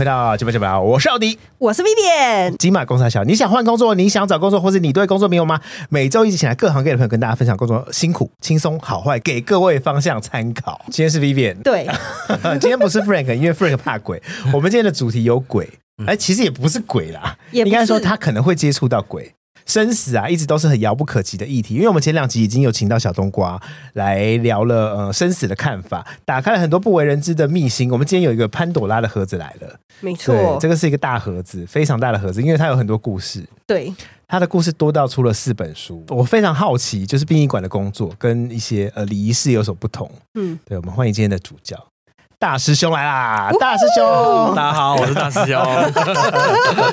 回到九八九八，我是奥迪，我是 Vivian。金马公司小，你想换工作，你想找工作，或是你对工作没有吗？每周一起请来各行各业的朋友跟大家分享工作辛苦、轻松、好坏，给各位方向参考。今天是 Vivian，对，今天不是 Frank，因为 Frank 怕鬼。我们今天的主题有鬼，哎，其实也不是鬼啦，应该说他可能会接触到鬼。生死啊，一直都是很遥不可及的议题。因为我们前两集已经有请到小冬瓜来聊了，呃，生死的看法，打开了很多不为人知的秘辛。我们今天有一个潘朵拉的盒子来了，没错，这个是一个大盒子，非常大的盒子，因为它有很多故事。对，它的故事多到出了四本书。我非常好奇，就是殡仪馆的工作跟一些呃礼仪室有所不同。嗯，对，我们欢迎今天的主角。大师兄来啦！大师兄，大家好，我是大师兄。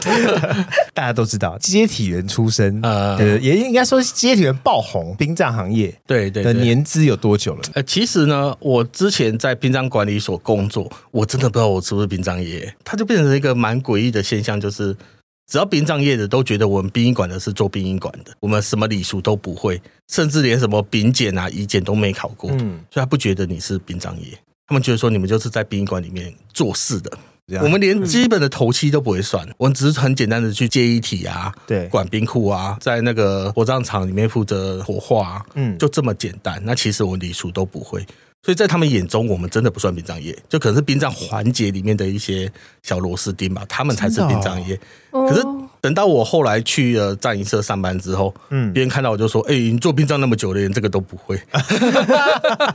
大家都知道，接体员出身，呃，也应该说接体员爆红，殡葬行业对对的年资有多久了？呃，其实呢，我之前在殡葬管理所工作，我真的不知道我是不是殡葬业，它就变成一个蛮诡异的现象，就是只要殡葬业的都觉得我们殡仪馆的是做殡仪馆的，我们什么礼俗都不会，甚至连什么丙检啊、乙检都没考过，嗯，所以他不觉得你是殡葬业。他们觉得说你们就是在殡仪馆里面做事的，我们连基本的头七都不会算，我们只是很简单的去接遗体啊，对，管冰库啊，在那个火葬场里面负责火化，嗯，就这么简单。那其实我礼数都不会，所以在他们眼中，我们真的不算殡葬业，就可能是殡葬环节里面的一些小螺丝钉吧，他们才是殡葬业。可是。等到我后来去了葬仪社上班之后，嗯，别人看到我就说：“哎、欸，你做殡葬那么久的人这个都不会，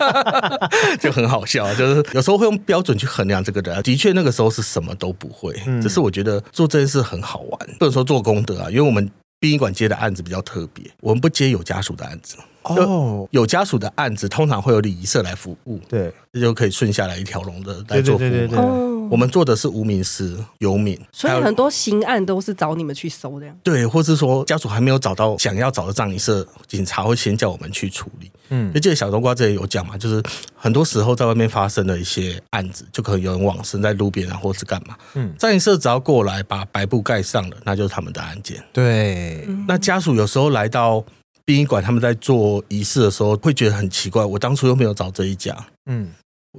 就很好笑。就是有时候会用标准去衡量这个人，的确那个时候是什么都不会。只是我觉得做这件事很好玩，不能说做功德啊，因为我们殡仪馆接的案子比较特别，我们不接有家属的案子。哦，有家属的案子通常会有礼仪社来服务，对，这就可以顺下来一条龙的来做服务。对对对对对。我们做的是无名尸、游民，所以很多刑案都是找你们去收的。对，或是说家属还没有找到想要找的葬仪社，警察会先叫我们去处理。嗯，就记得小冬瓜这里有讲嘛，就是很多时候在外面发生的一些案子，就可能有人往生在路边啊，或是干嘛。嗯，葬仪社只要过来把白布盖上了，那就是他们的案件。对，那家属有时候来到殡仪馆，他们在做仪式的时候，会觉得很奇怪，我当初又没有找这一家。嗯。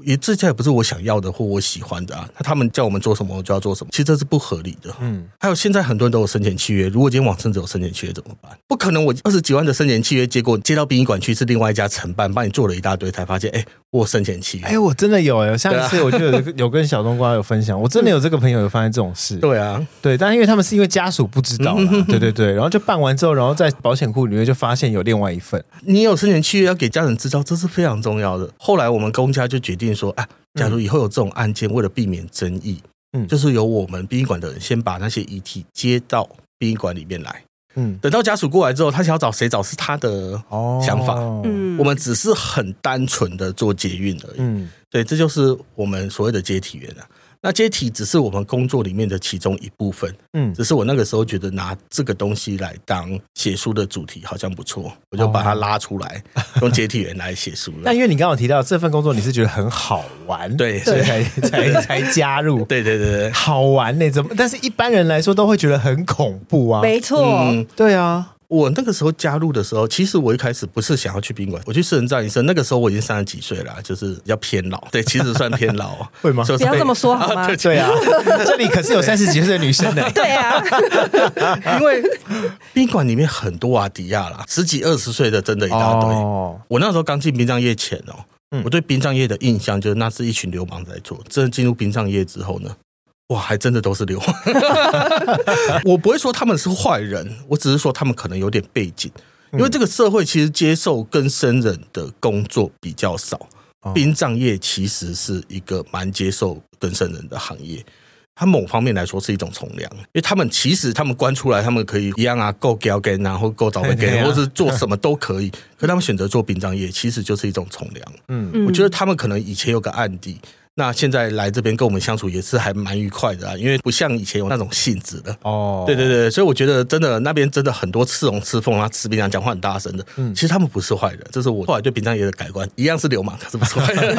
也这家也不是我想要的或我喜欢的啊，那他们叫我们做什么，我就要做什么，其实这是不合理的。嗯，还有现在很多人都有生前契约，如果今天往生者有生前契约怎么办？不可能，我二十几万的生前契约，结果接到殡仪馆去是另外一家承办，帮你做了一大堆，才发现，哎，我生前契约，哎，我真的有哎，上一次我就有有跟小冬瓜有分享，我真的有 这个朋友有发生这种事。对啊，对，但因为他们是因为家属不知道，对对对，然后就办完之后，然后在保险库里面就发现有另外一份，你有生前契约要给家人知道，这是非常重要的。后来我们公家就决定说，哎。假如以后有这种案件，为了避免争议，嗯，就是由我们殡仪馆的人先把那些遗体接到殡仪馆里面来，嗯，等到家属过来之后，他想要找谁找是他的想法，嗯，我们只是很单纯的做捷运而已，嗯，对，这就是我们所谓的接体员啊。那接体只是我们工作里面的其中一部分，嗯，只是我那个时候觉得拿这个东西来当写书的主题好像不错，我就把它拉出来，用解体员来写书了。那因为你刚刚提到这份工作，你是觉得很好玩，对，所以才才 才加入。对对对对，好玩呢？怎么？但是一般人来说都会觉得很恐怖啊。没错，嗯，对啊。我那个时候加入的时候，其实我一开始不是想要去宾馆，我去私人葬仪社。那个时候我已经三十几岁了，就是比较偏老。对，其实算偏老，会吗？不要这么说好吗？对对啊，这里可是有三十几岁的女生的。对啊，因为宾馆里面很多阿迪亚啦，十几二十岁的真的一大堆。哦、我那时候刚进殡葬业前哦，嗯、我对殡葬业的印象就是那是一群流氓在做。真的进入殡葬业之后呢？哇，还真的都是流氓。我不会说他们是坏人，我只是说他们可能有点背景，因为这个社会其实接受跟生人的工作比较少。殡葬业其实是一个蛮接受跟生人的行业，它某方面来说是一种从良，因为他们其实他们关出来，他们可以一样啊，够交给，然后够找人给，或是做什么都可以。可他们选择做殡葬业，其实就是一种从良。嗯，我觉得他们可能以前有个案底。那现在来这边跟我们相处也是还蛮愉快的啊，因为不像以前有那种性质的哦。对对对，所以我觉得真的那边真的很多刺龙刺凤啊，吃殡讲话很大声的。嗯，其实他们不是坏人，这是我后来对殡葬业的改观，一样是流氓，可是不是坏人。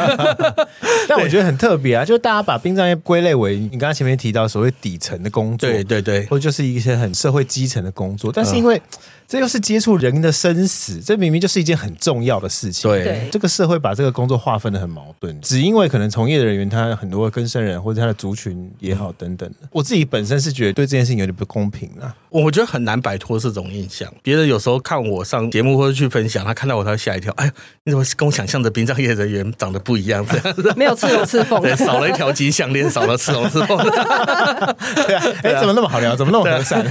但我觉得很特别啊，就是大家把殡葬业归类为你刚刚前面提到所谓底层的工作，对对对，或者就是一些很社会基层的工作，但是因为。这又是接触人的生死，这明明就是一件很重要的事情。对，这个社会把这个工作划分的很矛盾，只因为可能从业的人员他很多跟生人或者他的族群也好等等的。我自己本身是觉得对这件事情有点不公平啊，我觉得很难摆脱这种印象。别人有时候看我上节目或者去分享，他看到我他会吓一跳，哎呀，你怎么跟我想象的殡葬业人员长得不一样？这样子没有刺龙刺凤，对，少了一条金项链，少了刺龙刺凤。对啊，哎，怎么那么好聊？怎么那么和善？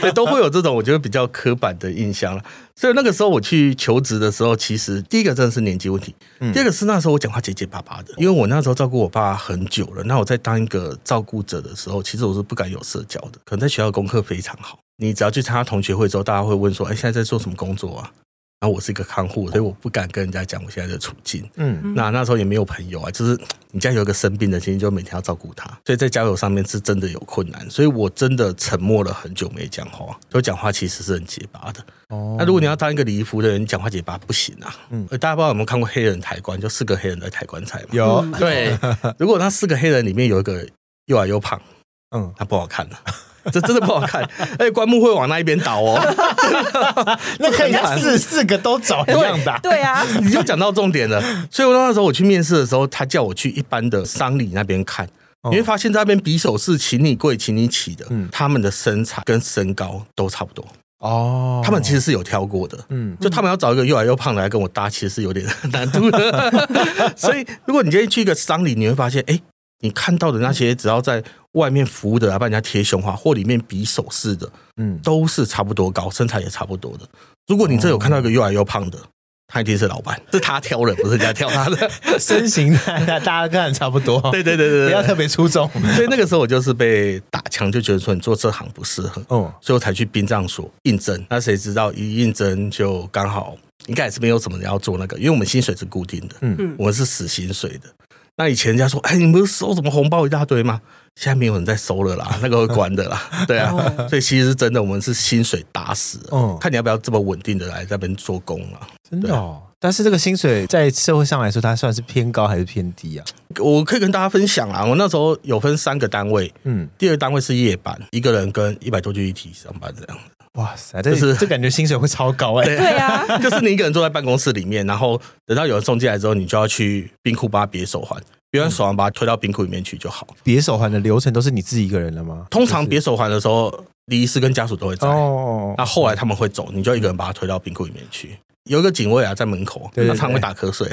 对，都会有这种我觉得比较刻板的印象了。所以那个时候我去求职的时候，其实第一个真的是年纪问题，第二个是那时候我讲话结结巴巴的，因为我那时候照顾我爸很久了。那我在当一个照顾者的时候，其实我是不敢有社交的。可能在学校功课非常好，你只要去参加同学会之后，大家会问说：“哎，现在在做什么工作啊？”然后我是一个看护，所以我不敢跟人家讲我现在的处境。嗯，那那时候也没有朋友啊，就是你家有一个生病的，其实就每天要照顾他，所以在交友上面是真的有困难。所以我真的沉默了很久没讲话，所以讲话其实是很结巴的。哦，那如果你要当一个礼仪服的人，你讲话结巴不行啊。嗯，大家不知道有没有看过黑人抬棺，就四个黑人在抬棺材嘛？有，对。如果那四个黑人里面有一个又矮又胖，嗯，他不好看了。这真的不好看，而且棺木会往那一边倒哦。那可以四四个都找一样的。对啊，你就讲到重点了。所以我那时候我去面试的时候，他叫我去一般的丧礼那边看，你会发现在那边匕首是，请你跪，请你起的，嗯他们的身材跟身高都差不多哦。他们其实是有挑过的，嗯，就他们要找一个又矮又胖的来跟我搭，其实是有点难度的。所以如果你今天去一个丧礼，你会发现，哎。你看到的那些，只要在外面服务的，来帮人家贴胸花，或里面比手势的，嗯，都是差不多高，身材也差不多的。如果你这有看到一个又矮又胖的，他一定是老板，是他挑人，不是人家挑他的。身形大家看差不多，对对对对，不要特别出众。所以那个时候我就是被打枪，就觉得说你做这行不适合，嗯，所以我才去殡葬所应征。那谁知道一应征就刚好，应该也是没有什么人要做那个，因为我们薪水是固定的，嗯，我们是死薪水的。那以前人家说，哎，你们不是收什么红包一大堆吗？现在没有人在收了啦，那个会关的啦。对啊，所以其实真的，我们是薪水打死。嗯，看你要不要这么稳定的来这边做工了。真的哦。但是这个薪水在社会上来说，它算是偏高还是偏低啊？我可以跟大家分享啊，我那时候有分三个单位，嗯，第二个单位是夜班，一个人跟一百多具一体上班这样。哇塞，这是这感觉薪水会超高哎！对呀，就是你一个人坐在办公室里面，然后等到有人送进来之后，你就要去冰库把它别手环，别完手环把它推到冰库里面去就好。别手环的流程都是你自己一个人的吗？通常别手环的时候，李医师跟家属都会在。哦，那后来他们会走，你就一个人把它推到冰库里面去。有一个警卫啊，在门口，他常会打瞌睡，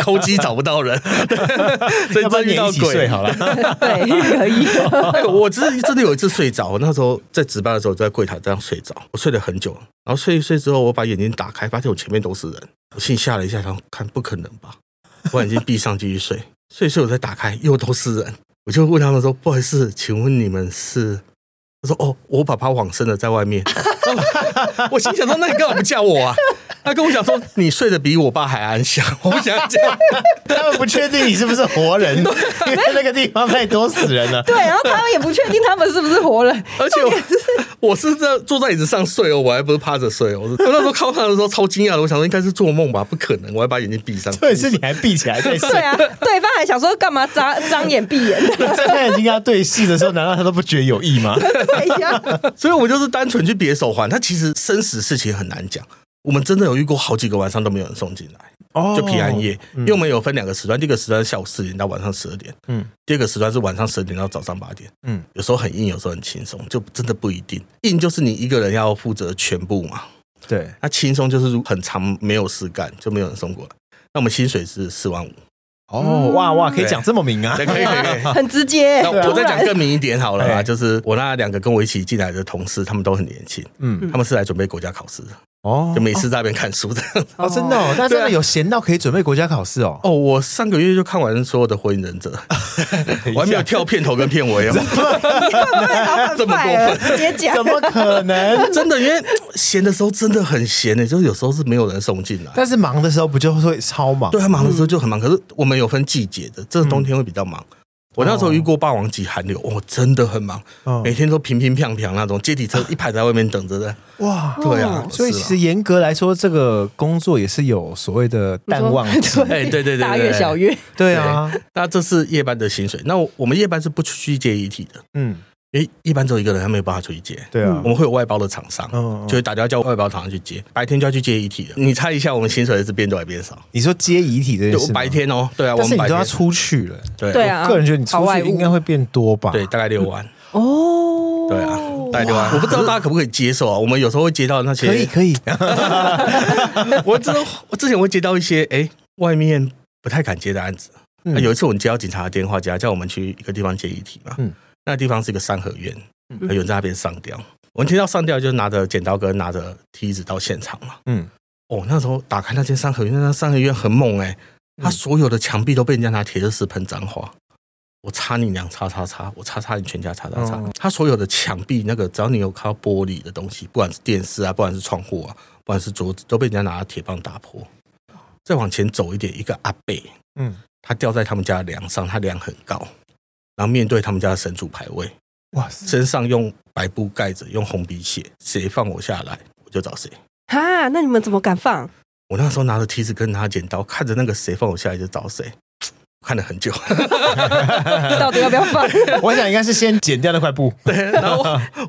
抠机 找不到人，所以真遇到鬼好了。对，可以。我真的真的有一次睡着，我那时候在值班的时候就在柜台这样睡着，我睡了很久，然后睡一睡之后，我把眼睛打开，发现我前面都是人，我心里吓了一下，然后看不可能吧，我眼睛闭上继续睡，睡一睡我再打开又都是人，我就问他们说：“不好意思，请问你们是？”他说：“哦，我爸爸往生了，在外面。”我心想说：“那你干嘛不叫我啊？”他跟我讲说：“ 你睡得比我爸还安详。”我不想讲，他们不确定你是不是活人，因为那个地方太多死人了。对，然后他们也不确定他们是不是活人。而且我我是在坐在椅子上睡哦，我还不是趴着睡哦。我那时候靠他的时候超惊讶的，我想说应该是做梦吧，不可能，我还把眼睛闭上。对，是你还闭起来在睡。对啊，对方还想说干嘛张张眼闭眼？睁开眼睛跟他对视的时候，难道他都不觉得有意吗？对呀。所以我就是单纯去别手环，他其实生死事情很难讲。我们真的有遇过好几个晚上都没有人送进来，哦，就平安夜，因为我们有分两个时段，第一个时段是下午四点到晚上十二点，嗯，第二个时段是晚上十二点到早上八点，嗯，有时候很硬，有时候很轻松，就真的不一定。硬就是你一个人要负责全部嘛，对，那轻松就是很长没有事干，就没有人送过来。那我们薪水是四万五。哦，哇哇，可以讲这么明啊？可以可以可以，很直接。那我再讲更明一点好了啊，就是我那两个跟我一起进来的同事，他们都很年轻，嗯，他们是来准备国家考试的。哦，就每次在那边看书的哦，真的哦，但真的有闲到可以准备国家考试哦。哦，我上个月就看完所有的火影忍者，我还没有跳片头跟片尾哦。这么过分，直接讲，怎么可能？真的，因为闲的时候真的很闲呢，就是有时候是没有人送进来，但是忙的时候不就会超忙？对，他忙的时候就很忙。可是我们有分季节的，这个冬天会比较忙。我那时候遇过霸王级寒流，哦，真的很忙，每天都平平平平那种，阶梯车一排在外面等着的。哇，对啊，所以其实严格来说，这个工作也是有所谓的淡旺季，哎，对对对，大月小月，对啊。那这是夜班的薪水，那我们夜班是不去接遗体的，嗯，一般只有一个人，他没有办法出去接。对啊，我们会有外包的厂商，就会打电话叫外包厂商去接。白天就要去接遗体了。你猜一下，我们薪水是变多还变少？你说接遗体这件事，白天哦，对啊，我们白天都要出去了。对对啊，个人觉得你出去应该会变多吧？对，大概六万。哦，对啊，大概六万。我不知道大家可不可以接受啊？我们有时候会接到那些，可以可以。我知道，我之前会接到一些哎，外面不太敢接的案子。有一次我们接到警察的电话，叫叫我们去一个地方接遗体嘛。嗯。那个地方是一个三合院，有人在那边上吊。我们听到上吊，就拿着剪刀跟拿着梯子到现场嘛。嗯，哦，那时候打开那间三合院，那三合院很猛哎，他所有的墙壁都被人家拿铁丝石喷脏话。我擦你娘，擦擦擦，我擦擦你全家，擦擦擦。他所有的墙壁那个，只要你有靠玻璃的东西，不管是电视啊，不管是窗户啊，不管是桌子，都被人家拿铁棒打破。再往前走一点，一个阿伯，嗯，他吊在他们家的梁上，他梁很高。然后面对他们家的神主牌位，哇，身上用白布盖着，用红笔写，谁放我下来，我就找谁。哈，那你们怎么敢放？我那时候拿着梯子跟拿剪刀，看着那个谁放我下来就找谁，看了很久。到底要不要放？我想应该是先剪掉那块布。对，然后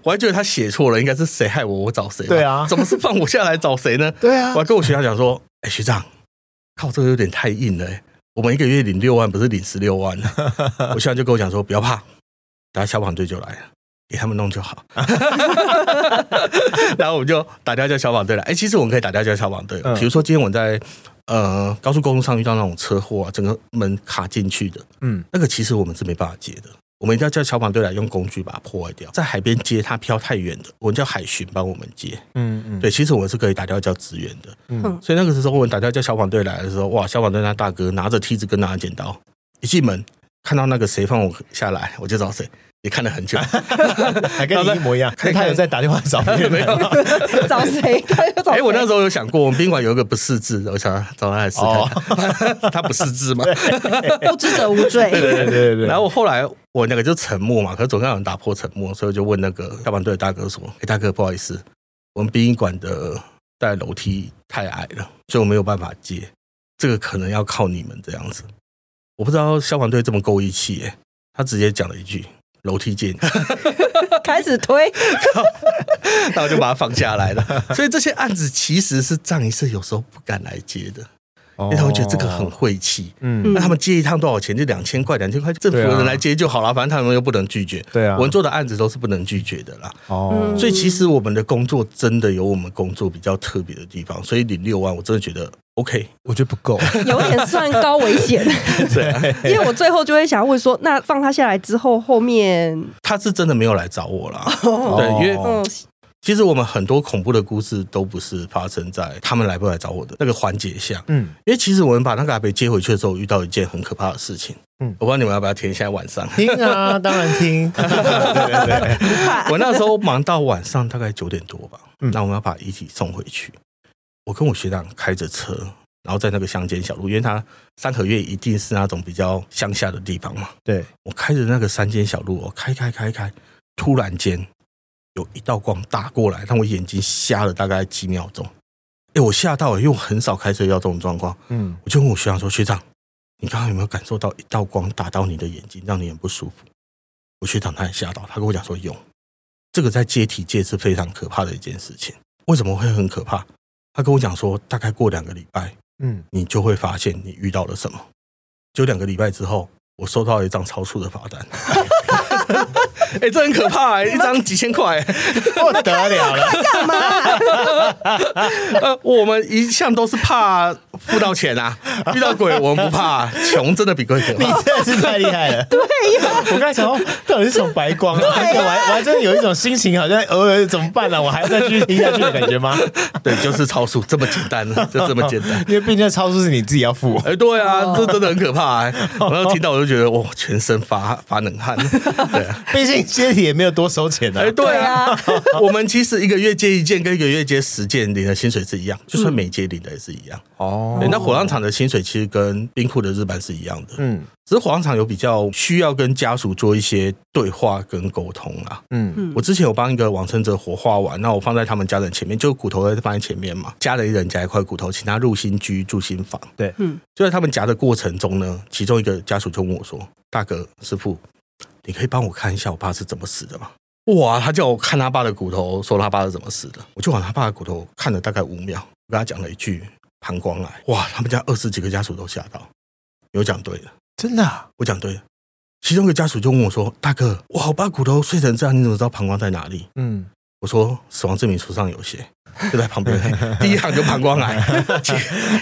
我还觉得他写错了，应该是谁害我，我找谁。对啊，怎么是放我下来找谁呢？对啊，我还跟我学长讲说，哎，学长，靠，这个有点太硬了。我们一个月领六万，不是领十六万。我现在就跟我讲说，不要怕，等下消防队就来了，给他们弄就好。然后我们就打电话叫消防队来。哎，其实我们可以打电话叫消防队。比如说今天我在呃高速公路上遇到那种车祸啊，整个门卡进去的，嗯，那个其实我们是没办法接的。我们一定要叫消防队来用工具把它破坏掉。在海边接，它飘太远的，我们叫海巡帮我们接。嗯嗯，对，其实我们是可以打电话叫支援的。嗯，所以那个时候我们打电话叫消防队来的时候，哇，消防队那大哥拿着梯子跟拿着剪刀，一进门看到那个谁放我下来，我就找谁。也看了很久，还跟你一模一样。看他有在打电话找别人 没有？找谁？哎，我那时候有想过，我们宾馆有一个不识字，我想找他来试看。他不识字吗？不知者无罪。对对对对。然后后来我那个就沉默嘛，可是总要有人打破沉默，所以我就问那个消防队的大哥说：“哎，大哥，不好意思，我们殡仪馆的带楼梯太矮了，所以我没有办法接，这个可能要靠你们这样子。”我不知道消防队这么够义气耶，他直接讲了一句。楼梯间。开始推，然后就把它放下来了。所以这些案子其实是葬仪社有时候不敢来接的，因为他们觉得这个很晦气。嗯，那他们接一趟多少钱？就两千块，两千块政府的人来接就好了，反正他们又不能拒绝。对啊，我们做的案子都是不能拒绝的啦。哦，所以其实我们的工作真的有我们工作比较特别的地方。所以领六万，我真的觉得。OK，我觉得不够，有点算高危险。对，因为我最后就会想要问说，那放他下来之后，后面他是真的没有来找我了。对，因为其实我们很多恐怖的故事都不是发生在他们来不来找我的那个环节下。嗯，因为其实我们把那个阿北接回去的时候，遇到一件很可怕的事情。嗯，我不知道你们要不要听？现在晚上听啊，当然听。对对对，我那时候忙到晚上大概九点多吧，那我们要把遗体送回去。我跟我学长开着车，然后在那个乡间小路，因为他三合院一定是那种比较乡下的地方嘛。对，我开着那个山间小路，我开开开开，突然间有一道光打过来，让我眼睛瞎了大概几秒钟。哎，我吓到了，因为我很少开车遇到这种状况。嗯，我就问我学长说：“学长，你刚刚有没有感受到一道光打到你的眼睛，让你很不舒服？”我学长他也吓到，他跟我讲说：“有，这个在接体界是非常可怕的一件事情。为什么会很可怕？”他跟我讲说，大概过两个礼拜，嗯，你就会发现你遇到了什么。就两个礼拜之后，我收到了一张超速的罚单。哎、欸，这很可怕哎、欸，一张几千块，不得了了。干嘛？呃，我们一向都是怕付到钱啊，遇到鬼我们不怕，穷真的比鬼可怕。你真的是太厉害了。对呀，我刚才想到，到底是什么白光啊？我还我还真的有一种心情，好像偶尔怎么办呢、啊？我还要再继续听下去的感觉吗？对，就是超速，这么简单，就这么简单。因为毕竟超速是你自己要付。哎、欸，对啊，这真的很可怕、欸。然后听到我就觉得，哇，全身发发冷汗。对啊，毕竟。接体也没有多收钱的，哎，对啊，我们其实一个月接一件，跟一个月接十件领的薪水是一样，就算没接领的也是一样。哦，那火葬场的薪水其实跟冰库的日班是一样的，嗯，只是火葬场有比较需要跟家属做一些对话跟沟通啊。嗯，我之前有帮一个往生者火化完，那我放在他们家人前面，就骨头在放在前面嘛，家里人夹一块骨头，请他入新居住新房。对，嗯，就在他们夹的过程中呢，其中一个家属就问我说：“大哥，师傅。”你可以帮我看一下我爸是怎么死的吗？”哇！他叫我看他爸的骨头，说他爸是怎么死的。我就往他爸的骨头看了大概五秒，我跟他讲了一句膀胱癌。哇！他们家二十几个家属都吓到，有讲对的，真的、啊，我讲对了。其中一个家属就问我说：“大哥，哇，我爸骨头碎成这样，你怎么知道膀胱在哪里？”嗯，我说：“死亡证明书上有写，就在旁边，第一行就膀胱癌。其”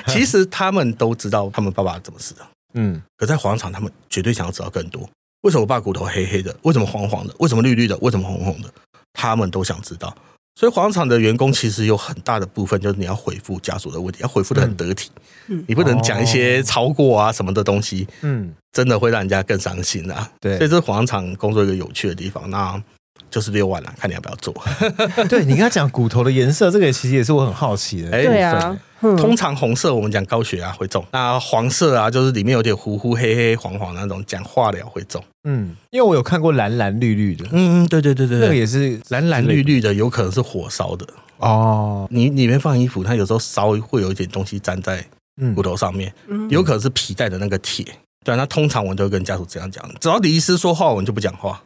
其实他们都知道他们爸爸怎么死的，嗯，可在火葬场，他们绝对想要知道更多。为什么我爸骨头黑黑的？为什么黄黄的？为什么绿绿的？为什么红红的？他们都想知道。所以黄厂的员工其实有很大的部分就是你要回复家属的问题，要回复的很得体。嗯，你不能讲一些超过啊什么的东西。嗯，真的会让人家更伤心啊。对，所以这是黄厂工作一个有趣的地方。那。就是六万了，看你要不要做。对，你跟他讲骨头的颜色，这个其实也是我很好奇的。对啊，通常红色我们讲高血压会中，那黄色啊，就是里面有点糊糊、黑黑、黄黄那种，讲化疗会中。嗯，因为我有看过蓝蓝绿绿的。嗯嗯，对对对对，那个也是蓝蓝绿绿的，有可能是火烧的哦。你里面放衣服，它有时候烧会有一点东西粘在骨头上面，有可能是皮带的那个铁。对啊，那通常我们都会跟家属这样讲，只要李医师说话，我们就不讲话。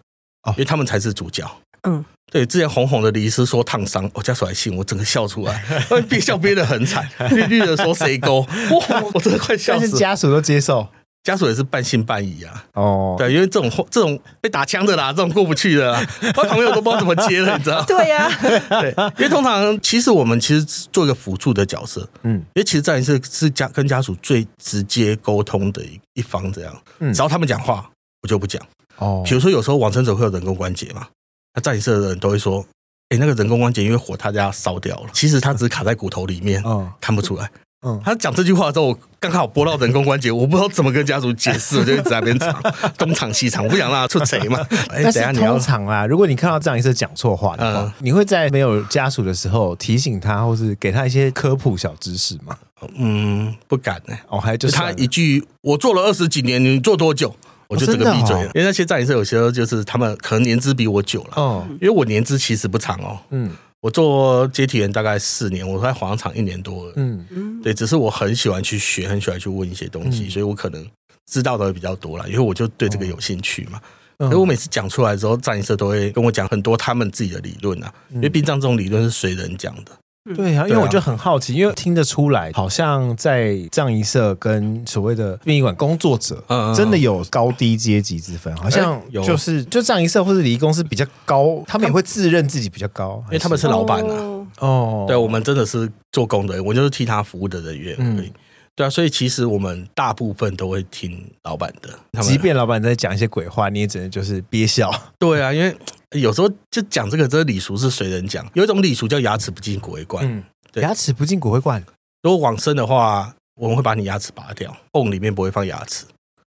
因为他们才是主角。嗯，对，之前红红的李医师说烫伤，我家属还信，我整个笑出来，憋笑憋得很惨。绿绿的说谁勾，哇，我真的快笑死了。但是家属都接受，家属也是半信半疑啊。哦，对，因为这种这种被打枪的啦，这种过不去的啦，我朋友都不知道怎么接了，你知道？对呀，对，因为通常其实我们其实做一个辅助的角色，嗯，因为其实这一次是家跟家属最直接沟通的一一方，这样，嗯，只要他们讲话，我就不讲。哦，比如说有时候往生者会有人工关节嘛，那葬仪社的人都会说，哎，那个人工关节因为火他家烧掉了，其实他只是卡在骨头里面，嗯，看不出来。嗯，他讲这句话的时候，我刚好拨到人工关节，我不知道怎么跟家属解释，我就一直在那边藏，东藏西藏，我不想让他出贼嘛。但是通常啊，如果你看到葬仪社讲错话的话，你会在没有家属的时候提醒他，或是给他一些科普小知识吗？嗯，不敢呢。哦，还就是他一句，我做了二十几年，你做多久？我就这个闭嘴了，因为那些葬仪社有些时候就是他们可能年资比我久了，哦，因为我年资其实不长哦，嗯，我做接体员大概四年，我在火葬场一年多了，嗯。嗯，对，只是我很喜欢去学，很喜欢去问一些东西，所以我可能知道的会比较多了，因为我就对这个有兴趣嘛，所以我每次讲出来之后，葬仪社都会跟我讲很多他们自己的理论啊，因为殡葬这种理论是随人讲的。对啊，因为我就很好奇，因为听得出来，好像在藏仪社跟所谓的殡仪馆工作者，真的有高低阶级之分，好像就是就藏仪社或者礼仪公司比较高，他们也会自认自己比较高，因为他们是？老板啊。哦，对，我们真的是做工的，我就是替他服务的人员而已。对啊，所以其实我们大部分都会听老板的，即便老板在讲一些鬼话，你也只能就是憋笑。对啊，因为。有时候就讲这个，这个礼俗是随人讲。有一种礼俗叫牙齿不进骨灰罐。嗯，对，牙齿不进骨灰罐。如果往生的话，我们会把你牙齿拔掉，瓮里面不会放牙齿。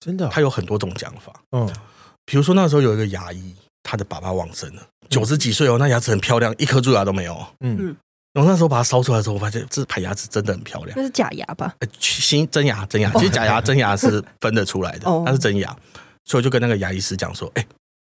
真的？他有很多种讲法。嗯，比如说那时候有一个牙医，他的爸爸往生了，九十几岁哦，那牙齿很漂亮，一颗蛀牙都没有。嗯，然后那时候把它烧出来的时候，我发现这排牙齿真的很漂亮。那是假牙吧？新真牙，真牙。其实假牙、真牙是分得出来的，那是真牙。所以我就跟那个牙医师讲说：“哎，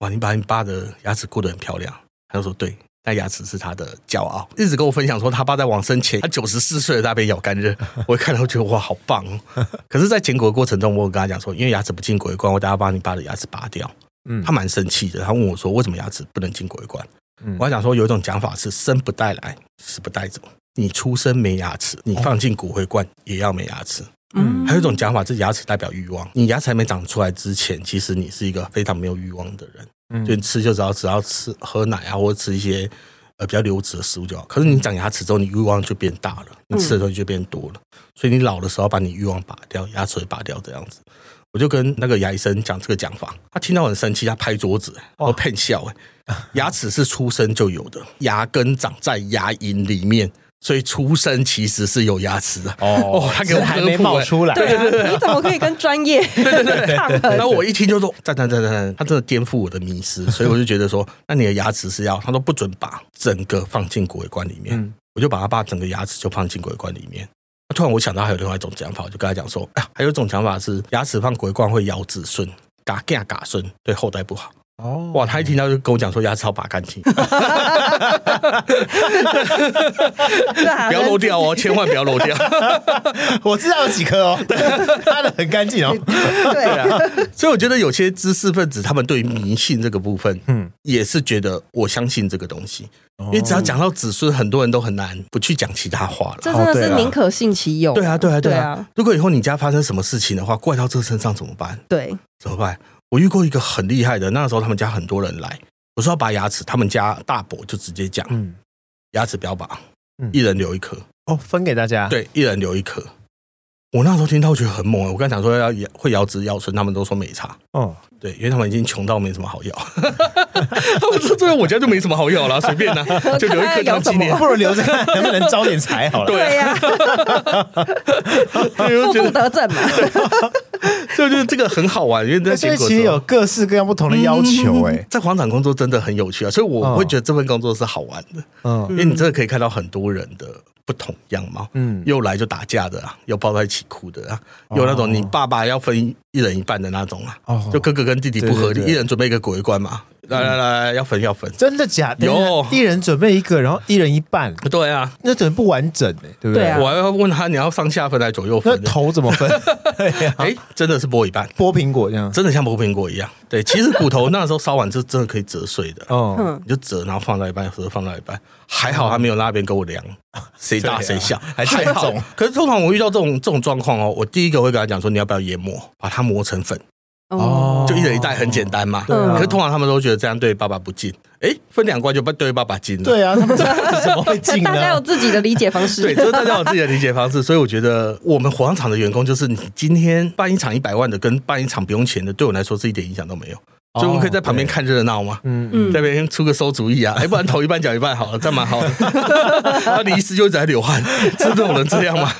哇，你把你爸的牙齿顾得很漂亮。”他就说：“对，那牙齿是他的骄傲，一直跟我分享说，他爸在往生前，他九十四岁了，他被咬干热。我一看到觉得哇，好棒哦！可是，在捡骨的过程中，我有跟他讲说，因为牙齿不进骨灰罐，我等下把你爸的牙齿拔掉。嗯，他蛮生气的，他问我说，为什么牙齿不能进骨灰罐？嗯，我还讲说，有一种讲法是生不带来，死不带走。你出生没牙齿，你放进骨灰罐也要没牙齿。嗯，还有一种讲法是牙齿代表欲望，你牙齿还没长出来之前，其实你是一个非常没有欲望的人。”嗯就你吃就只要只要吃喝奶啊，或者吃一些呃比较流质的食物就好。可是你长牙齿之后，你欲望就变大了，你吃的东西就变多了。所以你老的时候把你欲望拔掉，牙齿会拔掉这样子。我就跟那个牙医生讲这个讲法，他听到很生气，他拍桌子，我骗笑哎，牙齿是出生就有的，牙根长在牙龈里面。所以出生其实是有牙齿的哦，他给我还没冒出来，对对对，你怎么可以跟专业 对对对抗衡？然后我一听就说，赞赞赞赞，他真的颠覆我的迷思，所以我就觉得说，那你的牙齿是要，他都不准把整个放进骨灰罐里面，我就把他把整个牙齿就放进骨灰罐里面。突然我想到还有另外一种讲法，我就跟他讲说，哎，还有一种讲法是牙齿放骨灰罐会咬子孙，嘎嘎嘎孙，对后代不好。哦，哇！他一听到就跟我讲说牙齿要拔干净，不要漏掉哦，千万不要漏掉。我知道有几颗哦，擦的很干净哦。对啊，所以我觉得有些知识分子他们对于迷信这个部分，嗯，也是觉得我相信这个东西，因为只要讲到子孙，很多人都很难不去讲其他话了。这真的是宁可信其有。对啊，对啊，对啊。如果以后你家发生什么事情的话，怪到这身上怎么办？对，怎么办？我遇过一个很厉害的，那时候他们家很多人来，我说要拔牙齿，他们家大伯就直接讲，嗯，牙齿不要拔，嗯，一人留一颗，哦，分给大家，对，一人留一颗。我那时候听到我觉得很猛，我刚才讲说要会咬子咬唇，他们都说没差，哦。对，因为他们已经穷到没什么好咬，他们说最后我家就没什么好咬了，随便拿，就留一颗当纪念，不如留着看能不能招点财好了。对呀，负负得正嘛。所以我觉得这个很好玩，因为在结果其实有各式各样不同的要求。哎，在广场工作真的很有趣啊，所以我会觉得这份工作是好玩的。嗯，因为你真的可以看到很多人的不同样貌。嗯，又来就打架的啊，又抱在一起哭的啊，有那种你爸爸要分一人一半的那种啊，就哥哥。跟弟弟不合理，一人准备一个鬼棺嘛？来来来，要分要分，真的假的？有，一人准备一个，然后一人一半。对啊，那怎么不完整呢？对不对？我还要问他，你要上下分还是左右分？那头怎么分？哎，真的是剥一半，剥苹果这样，真的像剥苹果一样。对，其实骨头那时候烧完是真的可以折碎的。哦，你就折，然后放到一半，有时候放到一半，还好他没有那边跟我量，谁大谁小，还太重。可是通常我遇到这种这种状况哦，我第一个会跟他讲说，你要不要研磨，把它磨成粉。哦，就一人一袋很简单嘛。对。可是通常他们都觉得这样对爸爸不敬。哎，分两罐就不对爸爸敬了。对啊，他们 怎么会敬呢？大家有自己的理解方式。对，就是大家有自己的理解方式。所以我觉得我们火葬场的员工，就是你今天办一场一百万的，跟办一场不用钱的，对我来说是一点影响都没有。所以我们可以在旁边看热闹嘛，嗯嗯，在那边出个馊主意啊，哎，不然头一半脚一半好了，这样蛮好的。那你意思就一直在流汗，是这种人这样吗？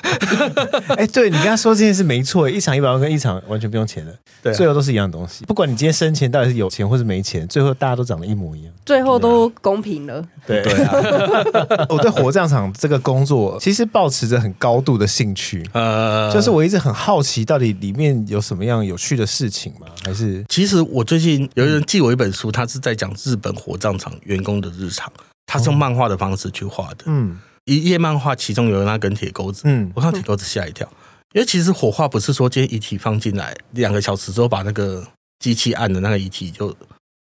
哎，对你刚刚说这件事没错，一场一百万跟一场完全不用钱的，对，最后都是一样东西。不管你今天生前到底是有钱或是没钱，最后大家都长得一模一样，最后都公平了。对 对啊，我对火葬场这个工作其实保持着很高度的兴趣，呃，就是我一直很好奇，到底里面有什么样有趣的事情吗？还是？其实我最近。有人寄我一本书，他是在讲日本火葬场员工的日常，他是用漫画的方式去画的。嗯，一页漫画其中有那根铁钩子，嗯，我看铁钩子吓一跳，因为其实火化不是说今天遗体放进来两个小时之后把那个机器按的那个遗体就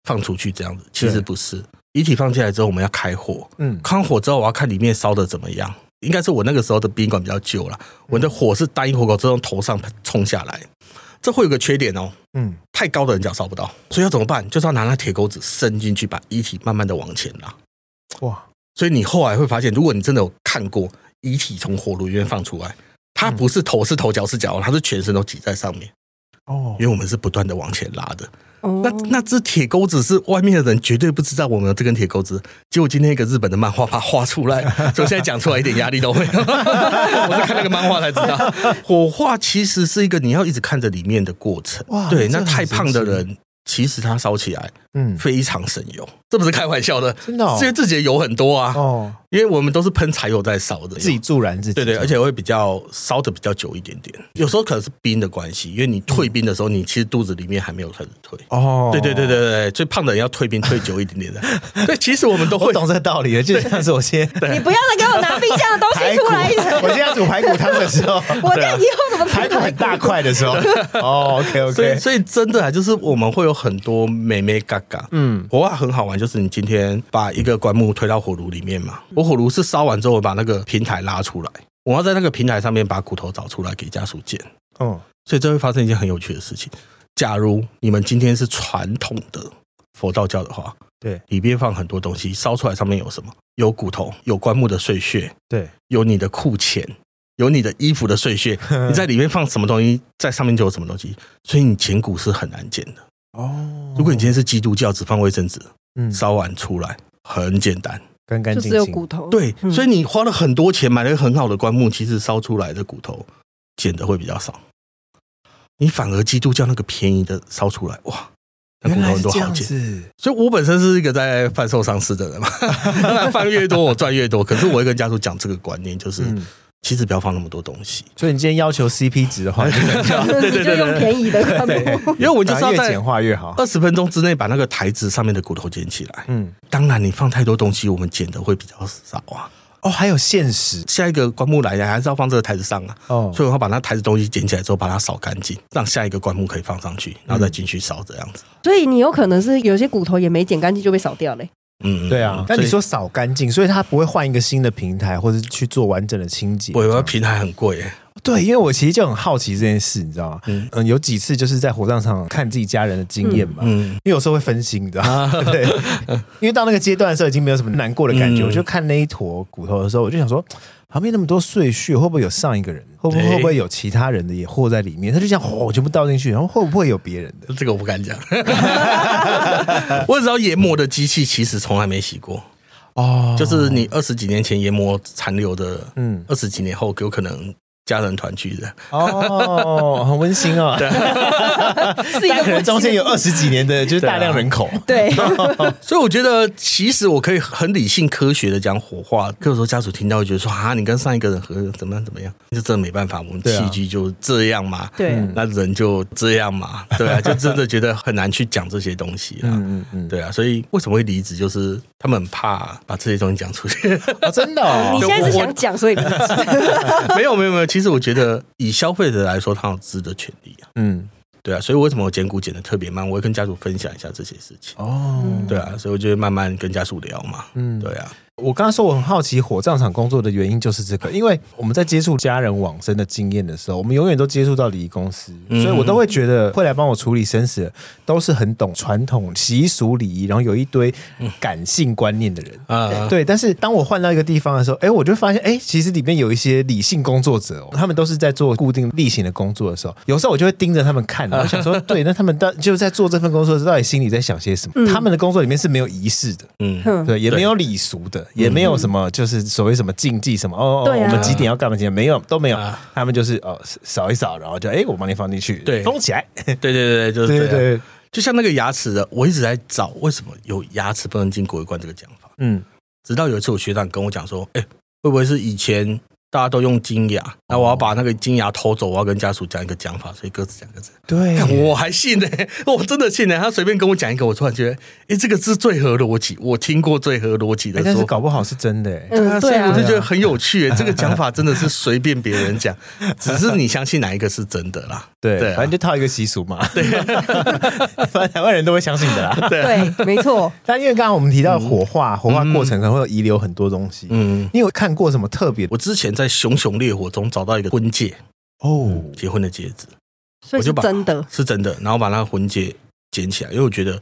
放出去这样子，其实不是，遗体放进来之后我们要开火，嗯，开火之后我要看里面烧的怎么样，应该是我那个时候的殡仪馆比较旧了，我的火是单一火口从头上冲下来。这会有个缺点哦，嗯，太高的人脚烧不到，所以要怎么办？就是要拿那铁钩子伸进去，把遗体慢慢的往前拉。哇！所以你后来会发现，如果你真的有看过遗体从火炉里面放出来，它不是头是头，脚是脚，它是全身都挤在上面。哦，因为我们是不断的往前拉的。那那只铁钩子是外面的人绝对不知道我们有这根铁钩子，结果今天一个日本的漫画把它画出来，所以现在讲出来一点压力都没有。我是看那个漫画才知道，火化其实是一个你要一直看着里面的过程。哇，对，那太胖的人。其实他烧起来，嗯，非常省油，这不是开玩笑的，真的，因为自己的油很多啊，哦，因为我们都是喷柴油在烧的，自己助燃自己，对对，而且会比较烧的比较久一点点，有时候可能是冰的关系，因为你退冰的时候，你其实肚子里面还没有开始退，哦，对对对对对，最胖的人要退冰退久一点点的，对，其实我们都会懂这个道理的，就像是我先，你不要再给我拿冰箱的东西出来，我现在煮排骨汤的时候，我这以后怎么排骨很大块的时候，哦，OK OK，所以所以真的啊，就是我们会有。很多美美嘎嘎，嗯，火化很好玩，就是你今天把一个棺木推到火炉里面嘛，我火炉是烧完之后，我把那个平台拉出来，我要在那个平台上面把骨头找出来给家属捡，哦，所以这会发生一件很有趣的事情。假如你们今天是传统的佛道教的话，对，里边放很多东西，烧出来上面有什么？有骨头，有棺木的碎屑，对，有你的库钱。有你的衣服的碎屑，你在里面放什么东西，在上面就有什么东西，所以你捡骨是很难捡的。哦，如果你今天是基督教，只放卫生纸，嗯，烧完出来很简单，干干净净，就只有骨头。对，所以你花了很多钱买了一个很好的棺木，其实烧出来的骨头捡的会比较少。你反而基督教那个便宜的烧出来，哇，那骨头很多好捡。所以我本身是一个在贩售丧尸的人嘛，当然放越多我赚越多。可是我会跟家属讲这个观念，就是。其实不要放那么多东西。所以你今天要求 CP 值的话，你就用便宜的因为我就是要越简化越好，二十分钟之内把那个台子上面的骨头捡起来。嗯，当然你放太多东西，我们捡的会比较少啊。哦，还有限时，下一个棺木来了还是要放这个台子上啊。哦，所以我要把那台子东西捡起来之后，把它扫干净，让下一个棺木可以放上去，然后再进去扫这样子。所以你有可能是有些骨头也没捡干净就被扫掉嘞。嗯，对啊。但你说扫干净，所以他不会换一个新的平台，或者去做完整的清洁。我以为平台很贵耶。对，因为我其实就很好奇这件事，你知道吗？嗯，嗯，有几次就是在火葬场看自己家人的经验嘛。嗯，因为有时候会分心，你知道吗？对，因为到那个阶段的时候，已经没有什么难过的感觉。嗯、我就看那一坨骨头的时候，我就想说，旁边那么多碎屑，会不会有上一个人？会不会会不会有其他人的也和在里面？他就这样嚯，全部倒进去，然后会不会有别人的？这个我不敢讲。我只知道研磨的机器其实从来没洗过哦，就是你二十几年前研磨残留的，嗯，二十几年后有可能。家人团聚的哦，很温馨哦。对，但可能中间有二十几年的，就是大量人口。对，所以我觉得其实我可以很理性科学的讲火化。有时候家属听到会觉得说啊，你跟上一个人和怎么样怎么样，就真的没办法，我们器具就这样嘛。对，那人就这样嘛。对啊，就真的觉得很难去讲这些东西了。嗯嗯嗯，对啊，所以为什么会离职，就是他们很怕把这些东西讲出去。真的，你现在是想讲，所以离职？没有没有没有。其实我觉得，以消费者来说，他有知的权利啊。嗯，对啊，所以为什么我减股减的特别慢？我会跟家属分享一下这些事情。哦，对啊，所以我就会慢慢跟家属聊嘛。嗯，对啊。我刚刚说我很好奇火葬场工作的原因就是这个，因为我们在接触家人往生的经验的时候，我们永远都接触到礼仪公司，所以我都会觉得会来帮我处理生死的都是很懂传统习俗礼仪，然后有一堆感性观念的人啊。对，但是当我换到一个地方的时候，哎，我就发现，哎，其实里面有一些理性工作者，哦他们都是在做固定例行的工作的时候，有时候我就会盯着他们看，我想说，对，那他们到就在做这份工作的时候，到底心里在想些什么？他们的工作里面是没有仪式的，嗯，对，也没有礼俗的。也没有什么，就是所谓什么禁忌什么哦，我们几点要干嘛？几点没有都没有，他们就是哦扫一扫，然后就哎，我帮你放进去，对，封起来。对对对对，就是对对，就像那个牙齿的，我一直在找为什么有牙齿不能进国一关这个讲法。嗯，直到有一次我学长跟我讲说，哎，会不会是以前？大家都用金牙，那我要把那个金牙偷走，我要跟家属讲一个讲法，所以各自讲各自。对，我还信呢，我真的信呢。他随便跟我讲一个，我突然觉得，哎，这个是最合逻辑，我听过最合逻辑的。但是搞不好是真的，嗯，对啊，我就觉得很有趣。这个讲法真的是随便别人讲，只是你相信哪一个是真的啦。对，反正就套一个习俗嘛。对，反正台湾人都会相信的啦。对，没错。但因为刚刚我们提到火化，火化过程可能会有遗留很多东西。嗯，你有看过什么特别？我之前在。在熊熊烈火中找到一个婚戒哦，结婚的戒指，所以是真的，是真的。然后把那个婚戒捡起来，因为我觉得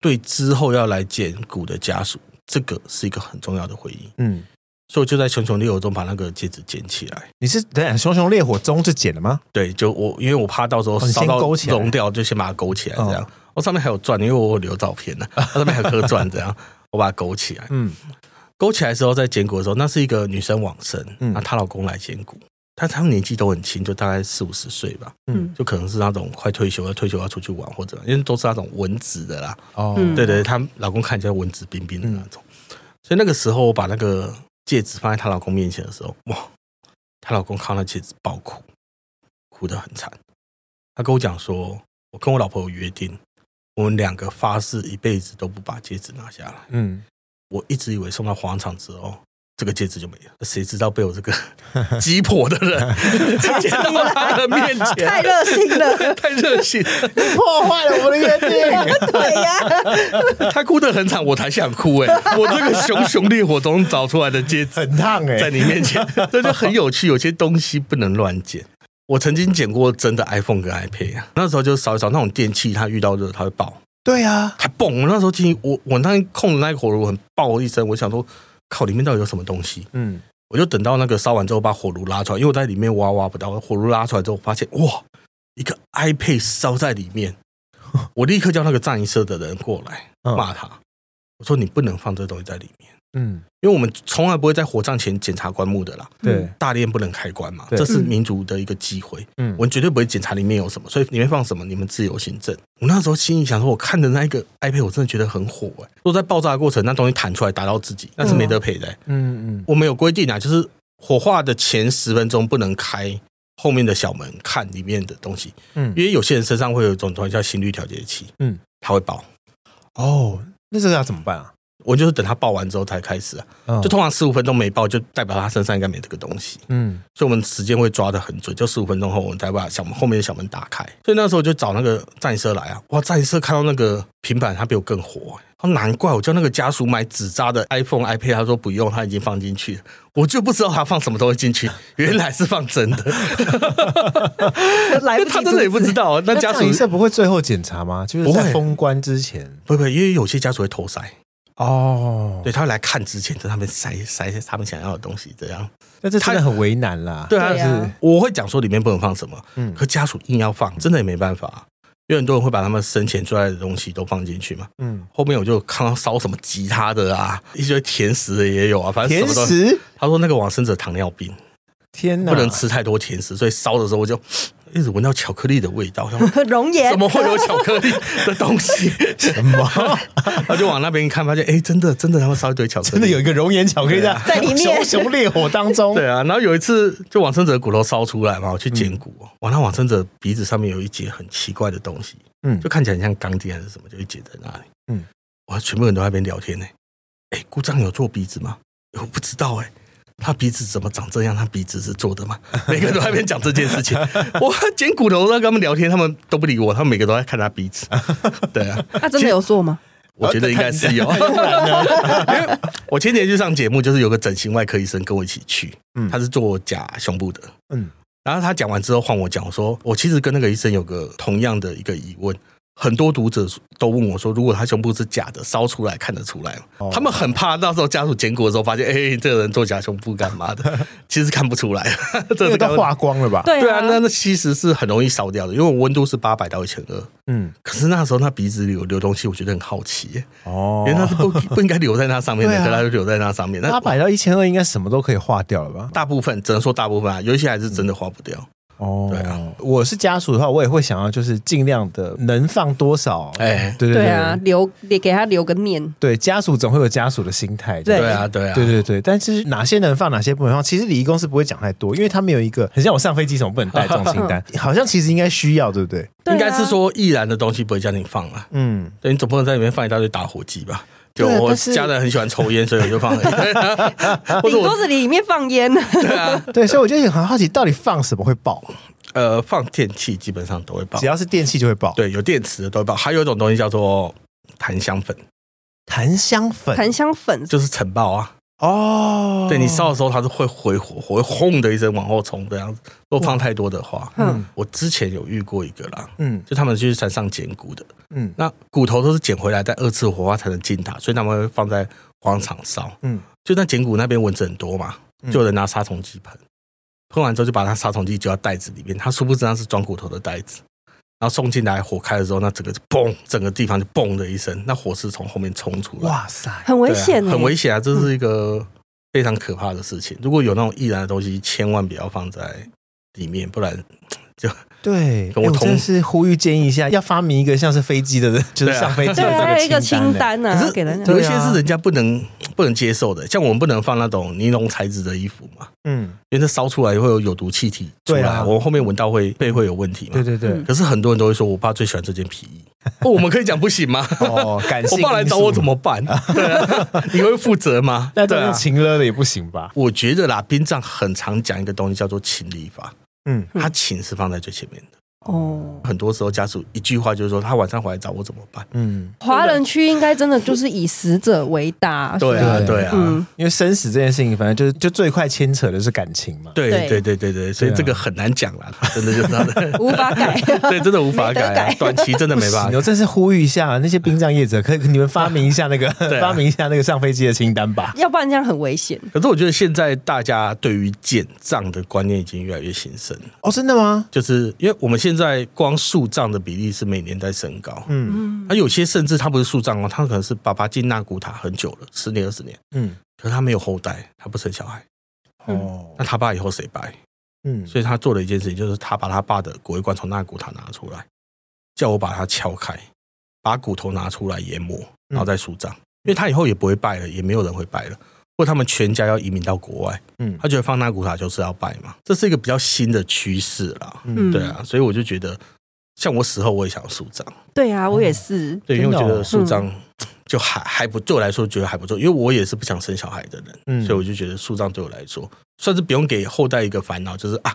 对之后要来捡骨的家属，这个是一个很重要的回忆。嗯，所以我就在熊熊烈火中把那个戒指捡起来。你是等下熊熊烈火中就捡了吗？对，就我因为我怕到时候烧到融掉，就先把它勾起来。这样，我上面还有钻，因为我留照片呢，它上面还有颗钻，这样我把它勾起来。嗯。勾起来的时候，在捡骨的时候，那是一个女生往生，那她老公来捡骨，她他们年纪都很轻，就大概四五十岁吧，嗯，就可能是那种快退休了，退休要出去玩或者，因为都是那种文职的啦，哦，对对，她老公看起来文质彬彬的那种，所以那个时候我把那个戒指放在她老公面前的时候，哇，她老公看到戒指爆哭，哭得很惨，他跟我讲说，我跟我老婆有约定，我们两个发誓一辈子都不把戒指拿下来，嗯。我一直以为送到火葬场之后，这个戒指就没了。谁知道被我这个 鸡婆的人 捡到他的面前，太热心了，太热心，破坏了我的约定。对呀，他哭得很惨，我才想哭哎！我这个熊熊烈火中找出来的戒指，很烫哎，在你面前，这就很有趣。有些东西不能乱捡。我曾经捡过真的 iPhone 跟 iPad 啊，那时候就扫一扫那种电器，它遇到热它会爆。对呀，还蹦！我那时候进我我那控的那个火炉很爆一声，我想说靠，里面到底有什么东西？嗯，我就等到那个烧完之后把火炉拉出来，因为我在里面挖挖不到，火炉拉出来之后发现哇，一个 iPad 烧在里面，我立刻叫那个藏一社的人过来骂他，我说你不能放这东西在里面。嗯，因为我们从来不会在火葬前检查棺木的啦。对，大殿不能开棺嘛，这是民族的一个机会。嗯，我们绝对不会检查里面有什么，所以里面放什么你们自由行政。我那时候心里想说，我看的那一个 iPad，我真的觉得很火哎。如果在爆炸的过程那东西弹出来打到自己，那是没得赔的。嗯嗯，我们有规定啊，就是火化的前十分钟不能开后面的小门看里面的东西，嗯，因为有些人身上会有一种东西叫心率调节器，嗯，它会爆。哦，那这个要怎么办啊？我就是等他爆完之后才开始啊，就通常十五分钟没爆，就代表他身上应该没这个东西。嗯，所以我们时间会抓得很准，就十五分钟后我们才把小门后面的小门打开。所以那时候就找那个战车来啊，哇，战车看到那个平板，他比我更火。他说难怪我叫那个家属买纸扎的 iPhone、iPad，他说不用，他已经放进去了。我就不知道他放什么东西进去，原来是放真的。来不及，他真的也不知道。那家属这不会最后检查吗？就是在封关之前，不会，不会，因为有些家属会偷塞。哦，对，他会来看之前，在他们塞塞他们想要的东西，这样，那这真的很为难啦。对啊，是我会讲说里面不能放什么，嗯，可家属硬要放，真的也没办法，因为很多人会把他们生前最爱的东西都放进去嘛，嗯，后面我就看到烧什么吉他的啊，一些甜食的也有啊，反正什么都甜食。他说那个往生者糖尿病，天哪，不能吃太多甜食，所以烧的时候我就。一直闻到巧克力的味道，熔岩怎么会有巧克力 的东西？什么？他就往那边一看，发现哎、欸，真的真的，他们烧一堆巧克力，真的有一个熔岩巧克力在在里面，熊熊烈火当中。对啊，然后有一次，就往生者的骨头烧出来嘛，我去捡骨，哇，那往生者鼻子上面有一节很奇怪的东西，嗯，就看起来很像钢钉还是什么，就一节在那里，嗯，哇，全部人都在那边聊天呢。哎，姑丈有做鼻子吗？我不知道哎。他鼻子怎么长这样？他鼻子是做的吗？每个人都在那边讲这件事情。我捡骨头在跟他们聊天，他们都不理我，他们每个都在看他鼻子。对啊，他真的有做吗？我觉得应该是有。因为我前年去上节目，就是有个整形外科医生跟我一起去，他是做假胸部的，嗯，然后他讲完之后换我讲，我说我其实跟那个医生有个同样的一个疑问。很多读者都问我说：“如果他胸部是假的，烧出来看得出来吗？”哦、他们很怕到时候家属检骨的时候发现，哎、欸，这个人做假胸部干嘛的？其实看不出来，这个都化光了吧？对啊，那那其实是很容易烧掉的，因为我温度是八百到一千二。嗯，可是那时候他鼻子里有流东西，我觉得很好奇。哦，因为他是不不应该留在那上面的，可他就留在那上面。八百到一千二应该什么都可以化掉了吧？大部分只能说大部分啊，有一些还是真的化不掉。哦，对啊，我是家属的话，我也会想要就是尽量的能放多少，哎，对对对啊，留给给他留个念。对，家属总会有家属的心态，对啊，对啊，对对对。但是哪些能放，哪些不能放，其实礼仪公司不会讲太多，因为他们有一个很像我上飞机什么不能带这种清单，好像其实应该需要，对不对？应该是说易燃的东西不会叫你放啊，嗯，对，你总不能在里面放一大堆打火机吧？就我家人很喜欢抽烟，所以我就放。或者桌子里面放烟。对啊，对，所以我就很好奇，到底放什么会爆？呃，放电器基本上都会爆，只要是电器就会爆。对，有电池的都会爆。还有一种东西叫做檀香粉，檀香粉，檀香粉就是尘爆啊。哦，对，你烧的时候它是会回火，会轰的一声往后冲这样子。如果放太多的话，嗯，我之前有遇过一个啦，嗯，就他们去山上捡骨的，嗯，那骨头都是捡回来再二次火化才能进塔，所以他们会放在广场烧，嗯，就在捡骨那边蚊子很多嘛，就有人拿杀虫剂喷。喷完之后就把它杀虫剂丢到袋子里面，他殊不知那是装骨头的袋子，然后送进来火开的时候，那整个就嘣，整个地方就嘣的一声，那火是从后面冲出来，哇塞，很危险，很危险啊！这是一个非常可怕的事情。如果有那种易燃的东西，千万不要放在里面，不然就。对，我真是呼吁建议一下，要发明一个像是飞机的，就是上飞机的这个一个清单呢。可是给人有一些是人家不能不能接受的，像我们不能放那种尼龙材质的衣服嘛，嗯，因为它烧出来会有有毒气体出来，我后面闻到会背会有问题嘛。对对对。可是很多人都会说，我爸最喜欢这件皮衣，我们可以讲不行吗？哦，感谢。我爸来找我怎么办？对啊，你会负责吗？那这样情勒的也不行吧？我觉得啦，殡葬很常讲一个东西叫做情理法。嗯，他情是放在最前面的。哦，很多时候家属一句话就是说，他晚上回来找我怎么办？嗯，华人区应该真的就是以死者为大。对啊，对啊，嗯，因为生死这件事情，反正就是就最快牵扯的是感情嘛。对对对对对，所以这个很难讲啦，真的就是他的无法改。对，真的无法改，短期真的没办法。我真是呼吁一下那些殡葬业者，可以你们发明一下那个 发明一下那个上飞机的清单吧，要不然这样很危险。可是我觉得现在大家对于捡葬的观念已经越来越兴盛哦，真的吗？就是因为我们现在光。树葬的比例是每年在升高，嗯，而有些甚至他不是树葬哦，他可能是爸爸进纳古塔很久了，十年二十年，嗯，可是他没有后代，他不生小孩，哦，那他爸以后谁拜？嗯，所以他做了一件事情，就是他把他爸的骨灰罐从纳古塔拿出来，叫我把它撬开，把骨头拿出来研磨，然后再树葬，因为他以后也不会拜了，也没有人会拜了。或他们全家要移民到国外，嗯，他觉得放纳古塔就是要拜嘛，这是一个比较新的趋势啦，嗯，对啊，所以我就觉得，像我死后我也想要树葬，对啊，我也是，对，因为我觉得树葬就还还不对我来说觉得还不错，因为我也是不想生小孩的人，嗯，所以我就觉得树葬对我来说算是不用给后代一个烦恼，就是啊，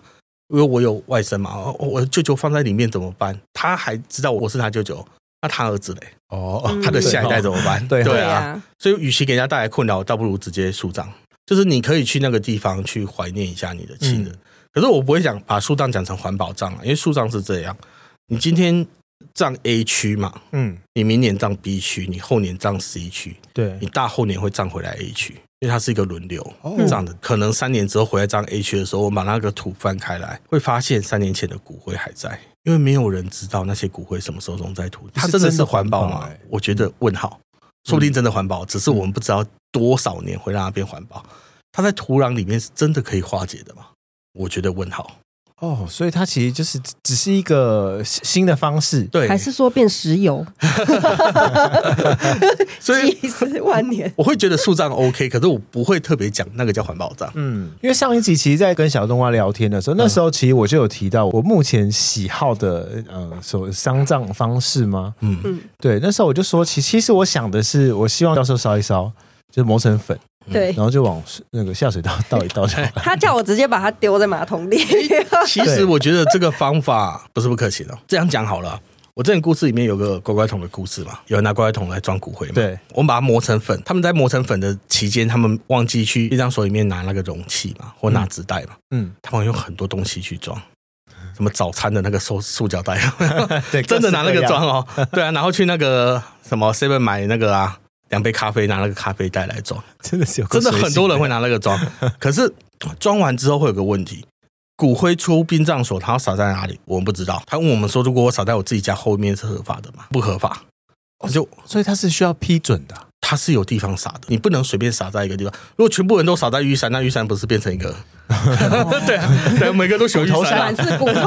因为我有外甥嘛，我舅舅放在里面怎么办？他还知道我是他舅舅。那他儿子嘞？哦，他的下一代怎么办？对对啊，所以与其给人家带来困扰，倒不如直接树葬。就是你可以去那个地方去怀念一下你的亲人。可是我不会讲把树葬讲成环保葬啊，因为树葬是这样：你今天葬 A 区嘛，嗯，你明年葬 B 区，你后年葬 C 区，对，你大后年会葬回来 A 区，因为它是一个轮流这样的。可能三年之后回来张 A 区的时候，我把那个土翻开来，会发现三年前的骨灰还在。因为没有人知道那些骨灰什么时候融在土里，它真的是环保吗？我觉得问号，说不定真的环保，只是我们不知道多少年会让它变环保。它在土壤里面是真的可以化解的吗？我觉得问号。哦，所以它其实就是只是一个新的方式，对，还是说变石油？所以几十万年，我会觉得树葬 OK，可是我不会特别讲那个叫环保葬。嗯，因为上一集其实，在跟小冬瓜聊天的时候，那时候其实我就有提到我目前喜好的呃，所丧葬方式吗？嗯嗯，对，那时候我就说，其其实我想的是，我希望到时候烧一烧，就磨成粉。对，然后就往那个下水道 倒一倒。他叫我直接把它丢在马桶里。其实我觉得这个方法不是不可行的。这样讲好了，我这个故事里面有个乖乖桶的故事嘛，有人拿乖乖桶来装骨灰嘛。对，我们把它磨成粉。他们在磨成粉的期间，他们忘记去殡葬所里面拿那个容器嘛，或拿纸袋嘛。嗯，他们用很多东西去装，什么早餐的那个塑塑胶袋，对，真的拿那个装哦。对啊，然后去那个什么 seven 买那个啊。两杯咖啡，拿那个咖啡袋来装，真的是有，真的很多人会拿那个装。可是装完之后会有个问题，骨灰出殡葬所，他要撒在哪里？我们不知道。他问我们说，如果我撒在我自己家后面是合法的吗？不合法。就所以他是需要批准的，他是有地方撒的，你不能随便撒在一个地方。如果全部人都撒在玉山，那玉山不是变成一个？对啊，对，每个都喜欢玉山，满是骨头，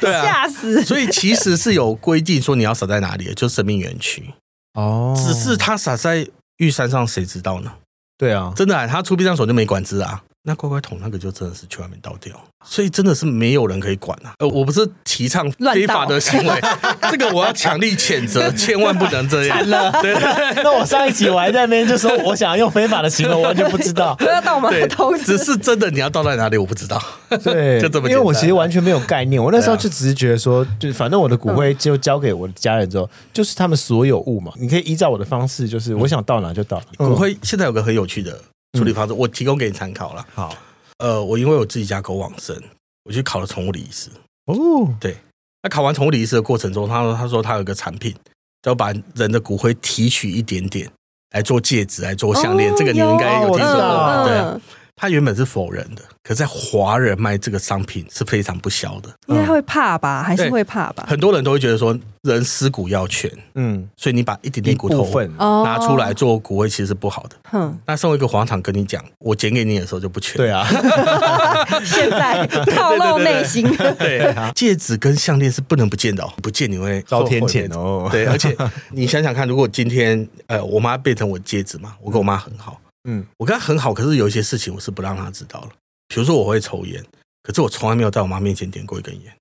对啊，吓死。所以其实是有规定说你要撒在哪里的，就是生命园区。哦，只是他撒在玉山上，谁知道呢？对啊，真的啊，他出避障所就没管制啊。那乖乖桶那个就真的是去外面倒掉，所以真的是没有人可以管啊。呃，我不是提倡非法的行为，这个我要强力谴责，千万不能这样。了，对，那我上一集我还在那边就说我想要用非法的行为，我完全不知道。不要倒马桶，只是真的你要倒在哪里我不知道。对，就这么，因为我其实完全没有概念，我那时候就只是觉得说，就反正我的骨灰就交给我的家人之后，就是他们所有物嘛，你可以依照我的方式，就是我想到哪就到哪。骨灰现在有个很有趣的。处理方式，我提供给你参考了。好，呃，我因为我自己家狗往生，我去考了宠物礼仪师。哦，对，那考完宠物礼仪师的过程中，他说他说他有一个产品，要把人的骨灰提取一点点来做戒指，来做项链。这个你应该有听说过，对。他原本是否认的，可是在华人卖这个商品是非常不肖的，应该会怕吧？还是会怕吧？很多人都会觉得说，人尸骨要全，嗯，所以你把一点点骨头拿出来做骨灰，其实是不好的。嗯，那身为一个黄厂跟你讲，我捡给你的时候就不全。对啊 现在透露内心。对，戒指跟项链是不能不见的哦，不见你会遭天谴哦。对，而且你想想看，如果今天呃，我妈变成我戒指嘛，我跟我妈很好。嗯，我跟他很好，可是有一些事情我是不让他知道了。比如说我会抽烟，可是我从来没有在我妈面前点过一根烟。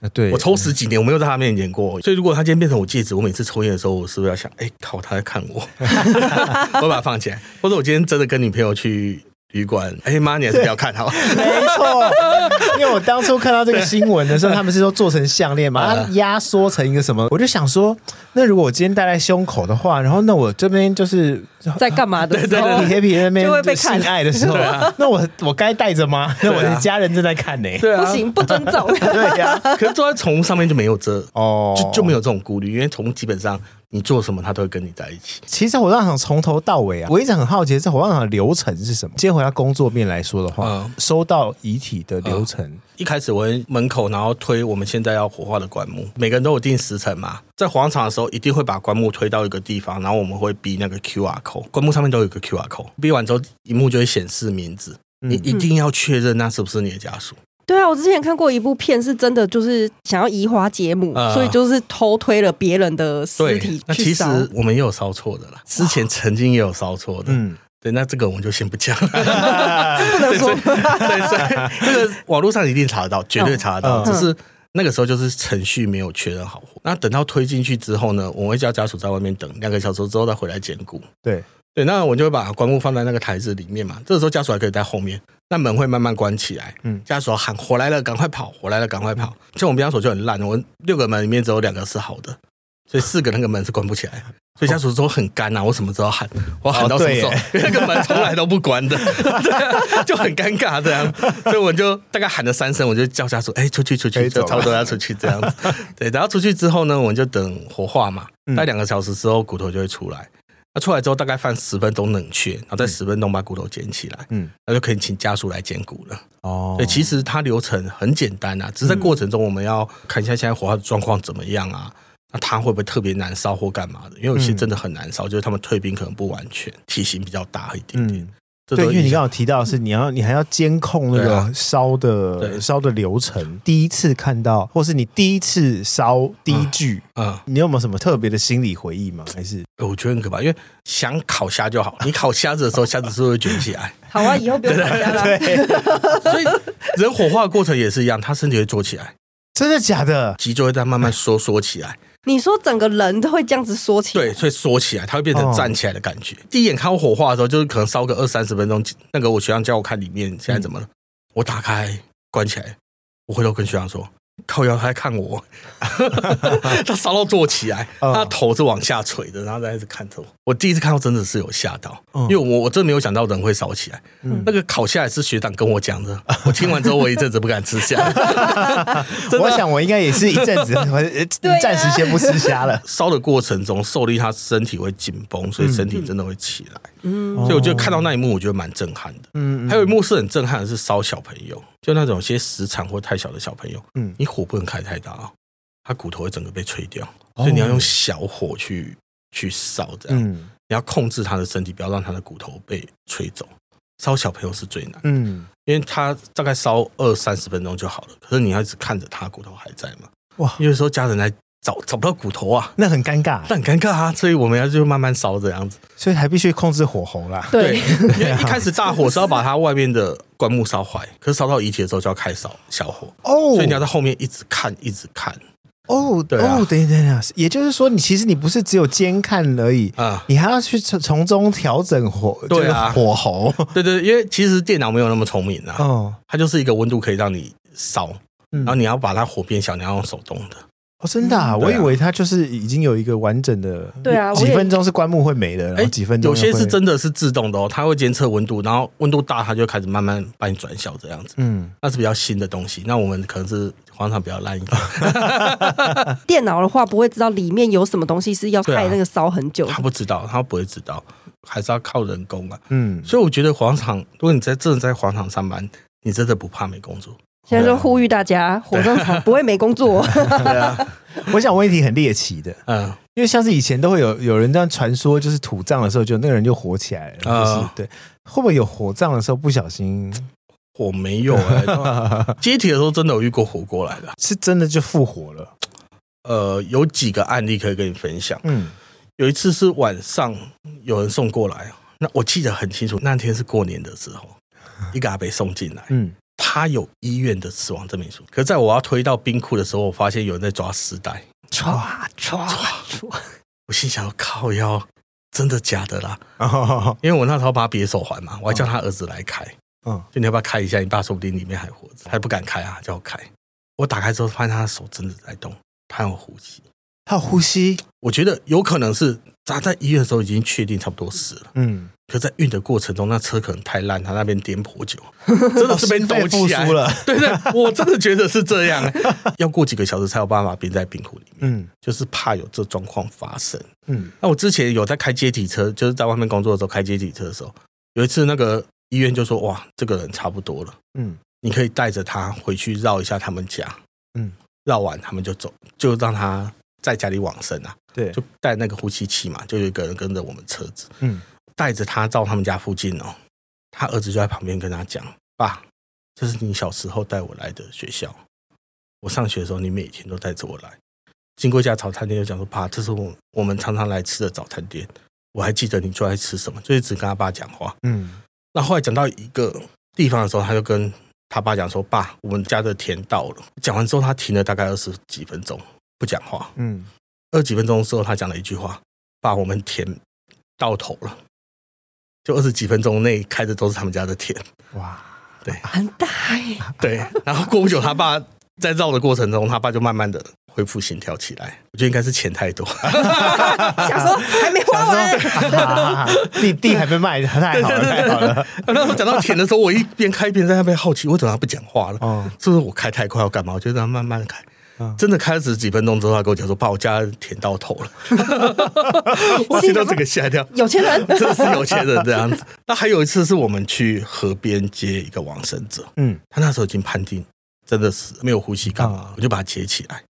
啊，对，我抽十几年，我没有在他面前过。所以如果他今天变成我戒指，我每次抽烟的时候，我是不是要想，哎，靠，他在看我，我把它放起来。或者我今天真的跟女朋友去。旅馆，哎妈，你还是不要看好。没错，因为我当初看到这个新闻的时候，他们是说做成项链嘛，它压缩成一个什么，我就想说，那如果我今天戴在胸口的话，然后那我这边就是在干嘛的时候，皮黑皮那边就会被看爱的时候，那我我该戴着吗？那我的家人正在看呢，对啊，不行，不尊重。对呀，可是坐在宠物上面就没有这哦，就就没有这种顾虑，因为宠物基本上。你做什么，他都会跟你在一起。其实火葬场从头到尾啊，我一直很好奇，这火葬场的流程是什么？今天回到工作面来说的话，嗯、收到遗体的流程，嗯、一开始我会门口，然后推我们现在要火化的棺木，每个人都有定时辰嘛。在火葬场的时候，一定会把棺木推到一个地方，然后我们会逼那个 QR code，棺木上面都有一个 QR code，逼完之后，荧幕就会显示名字，嗯、你一定要确认那是不是你的家属。对啊，我之前看过一部片，是真的就是想要移花接木，呃、所以就是偷推了别人的尸体去烧。那其实我们也有烧错的啦，之前曾经也有烧错的。嗯，对，那这个我们就先不讲，不能说。对，所以这个网络上一定查得到，绝对查得到，只是那个时候就是程序没有确认好。那等到推进去之后呢，我会叫家属在外面等两个小时之后再回来捡骨。对。对，那我就会把棺木放在那个台子里面嘛。这个时候家属还可以在后面，那门会慢慢关起来。嗯，家属喊火来了，赶快跑！火来了，赶快跑！像我们避难所就很烂，我六个门里面只有两个是好的，所以四个那个门是关不起来。所以家属说很干啊，我什么时候喊？我喊到什么时候？哦、因为 那个门从来都不关的，对啊，就很尴尬这样。所以我就大概喊了三声，我就叫家属哎，出去出去，就差不多要出去这样子。对，然后出去之后呢，我们就等火化嘛，大概两个小时之后骨头就会出来。那出来之后大概放十分钟冷却，然后再十分钟把骨头捡起来，嗯，那就可以请家属来捡骨了。哦，对，其实它流程很简单啊，只是在过程中我们要看一下现在火化的状况怎么样啊，那它会不会特别难烧或干嘛的？因为有些真的很难烧，就是他们退冰可能不完全，体型比较大一点点。对，因为你刚刚提到的是你要你还要监控那个烧的烧的流程。第一次看到，或是你第一次烧第一具，嗯，你有没有什么特别的心理回忆吗？还是我觉得很可怕，因为想烤虾就好，你烤虾子的时候，虾子是不是会卷起来？好啊，以后不用烤虾了。对，所以人火化的过程也是一样，他身体会坐起来，真的假的？脊椎会在慢慢收缩起来。你说整个人都会这样子缩起来？对，所以缩起来，它会变成站起来的感觉。哦、第一眼看我火化的时候，就是可能烧个二三十分钟。那个我学长叫我看里面现在怎么了，嗯、我打开关起来，我回头跟学长说。靠腰他在看我，他烧到坐起来，他头是往下垂的，然后在一直看着我。我第一次看到真的是有吓到，因为我我真没有想到人会烧起来。那个烤下来是学长跟我讲的，我听完之后我一阵子不敢吃虾。我想我应该也是一阵子，暂时先不吃虾了。烧的过程中受力，他身体会紧绷，所以身体真的会起来。嗯，所以我觉得看到那一幕，我觉得蛮震撼的。嗯，还有一幕是很震撼的，是烧小朋友，就那种些时长或太小的小朋友。嗯，你火不能开太大啊，他骨头会整个被吹掉，所以你要用小火去去烧，这样。嗯，你要控制他的身体，不要让他的骨头被吹走。烧小朋友是最难，嗯，因为他大概烧二三十分钟就好了，可是你要一直看着他骨头还在嘛。哇，有时候家人来。找找不到骨头啊，那很尴尬，那很尴尬啊，所以我们要就慢慢烧这样子，所以还必须控制火候啦。对，因为 一开始大火是要把它外面的棺木烧坏，可是烧到遗体的时候就要开烧小火。哦，所以你要在后面一直看，一直看。哦，对哦，等一等啊，也就是说，你其实你不是只有监看而已啊，你还要去从从中调整火，对啊，火候，对对，因为其实电脑没有那么聪明啊，哦，它就是一个温度可以让你烧，然后你要把它火变小，你要用手动的。哦，真的啊！我以为它就是已经有一个完整的，对啊，几分钟是棺木会没的，然后几分钟有些是真的是自动的哦，它会监测温度，然后温度大，它就开始慢慢把你转小这样子。嗯，那是比较新的东西。那我们可能是火葬场比较烂一点。电脑的话不会知道里面有什么东西是要害那个烧很久，他不知道，他不会知道，还是要靠人工啊。嗯，所以我觉得火葬场，如果你在真的在火葬场上班，你真的不怕没工作。现在就呼吁大家，火葬场不会没工作。对啊，我想问一题很猎奇的，嗯，因为像是以前都会有有人这样传说，就是土葬的时候，就那个人就火起来了，就是对，会不会有火葬的时候不小心火没有哎？接体的时候真的有遇过火过来的，是真的就复活了。呃，有几个案例可以跟你分享。嗯，有一次是晚上有人送过来，那我记得很清楚，那天是过年的时候，一个阿伯送进来，嗯。他有医院的死亡证明书，可是在我要推到冰库的时候，我发现有人在抓尸袋，抓抓抓！我心想：靠腰，真的假的啦？因为我那时候把他别手环嘛，我还叫他儿子来开，嗯，就你要不要开一下？你爸说不定里面还活着，还不敢开啊，叫我开。我打开之后发现他的手真的在动，他有呼吸，他有呼吸。我觉得有可能是砸在医院的时候已经确定差不多死了，嗯。可在运的过程中，那车可能太烂，他那边颠簸久，真的是被抖起来了。对 对，我真的觉得是这样，要过几个小时才有办法冰在冰库里面。嗯，就是怕有这状况发生。嗯，那我之前有在开接体车，就是在外面工作的时候开接体车的时候，有一次那个医院就说：“哇，这个人差不多了，嗯，你可以带着他回去绕一下他们家。”嗯，绕完他们就走，就让他在家里往生啊。对，就带那个呼吸器嘛，就有一个人跟着我们车子。嗯。带着他到他们家附近哦，他儿子就在旁边跟他讲：“爸，这是你小时候带我来的学校。我上学的时候，你每天都带着我来。经过一家早餐店，就讲说：‘爸，这是我我们常常来吃的早餐店。我还记得你最爱吃什么，就一直跟他爸讲话。嗯，那后来讲到一个地方的时候，他就跟他爸讲说：“爸，我们家的田到了。”讲完之后，他停了大概二十几分钟不讲话。嗯，二十几分钟之后，他讲了一句话：“爸，我们田到头了。”就二十几分钟内开的都是他们家的田。哇，对，很大耶。对，然后过不久，他爸在绕的过程中，他爸就慢慢的。恢复心跳起来，我觉得应该是钱太多。想说还没花完，地地还没卖，太好了，太好了。那时候讲到田的时候，我一边开一边在那边好奇，为什么他不讲话了？哦，是不是我开太快要干嘛？我就让他慢慢的开。真的开始几分钟之后，他跟我讲说：“把，我家舔到头了。”我听到这个吓一跳，有钱人，真的是有钱人这样子。那还有一次是我们去河边接一个往生者，嗯，他那时候已经判定真的是没有呼吸干嘛，我就把他接起来。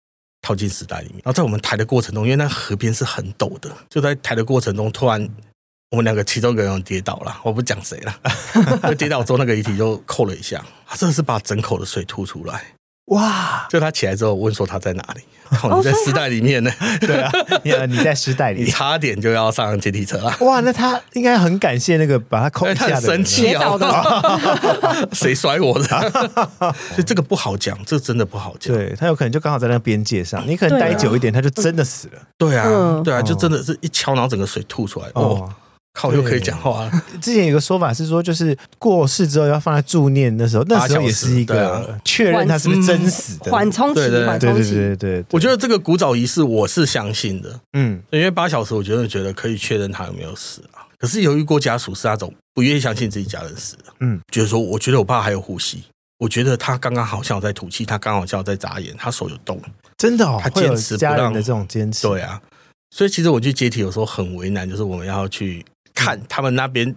套进时代里面，然后在我们抬的过程中，因为那河边是很陡的，就在抬的过程中，突然我们两个其中一个人跌倒了，我不讲谁了，就跌倒之后那个遗体就扣了一下，他真的是把整口的水吐出来。哇！就他起来之后问说他在哪里？哦，你在尸袋里面呢？对啊，你你在尸袋里，你差点就要上阶梯车了。哇，那他应该很感谢那个把他扣下的，他很生气啊！谁摔我的？所以这个不好讲，这真的不好讲。对，他有可能就刚好在那个边界上，你可能待久一点，他就真的死了。对啊，对啊，就真的是一敲，然后整个水吐出来。哦。靠，又可以讲话了。之前有个说法是说，就是过世之后要放在助念的时候，那时候也是一个确认他是不是真死的缓冲期。对对对对，我觉得这个古早仪式我是相信的。嗯，因为八小时，我觉得觉得可以确认他有没有死啊。可是由于过家属是那种不愿意相信自己家人死的，嗯，觉得说，我觉得我爸还有呼吸，我觉得他刚刚好像在吐气，他刚好像在眨眼，他手有动，真的哦，他坚持家人的这种坚持。对啊，所以其实我去接体有时候很为难，就是我们要去。看他们那边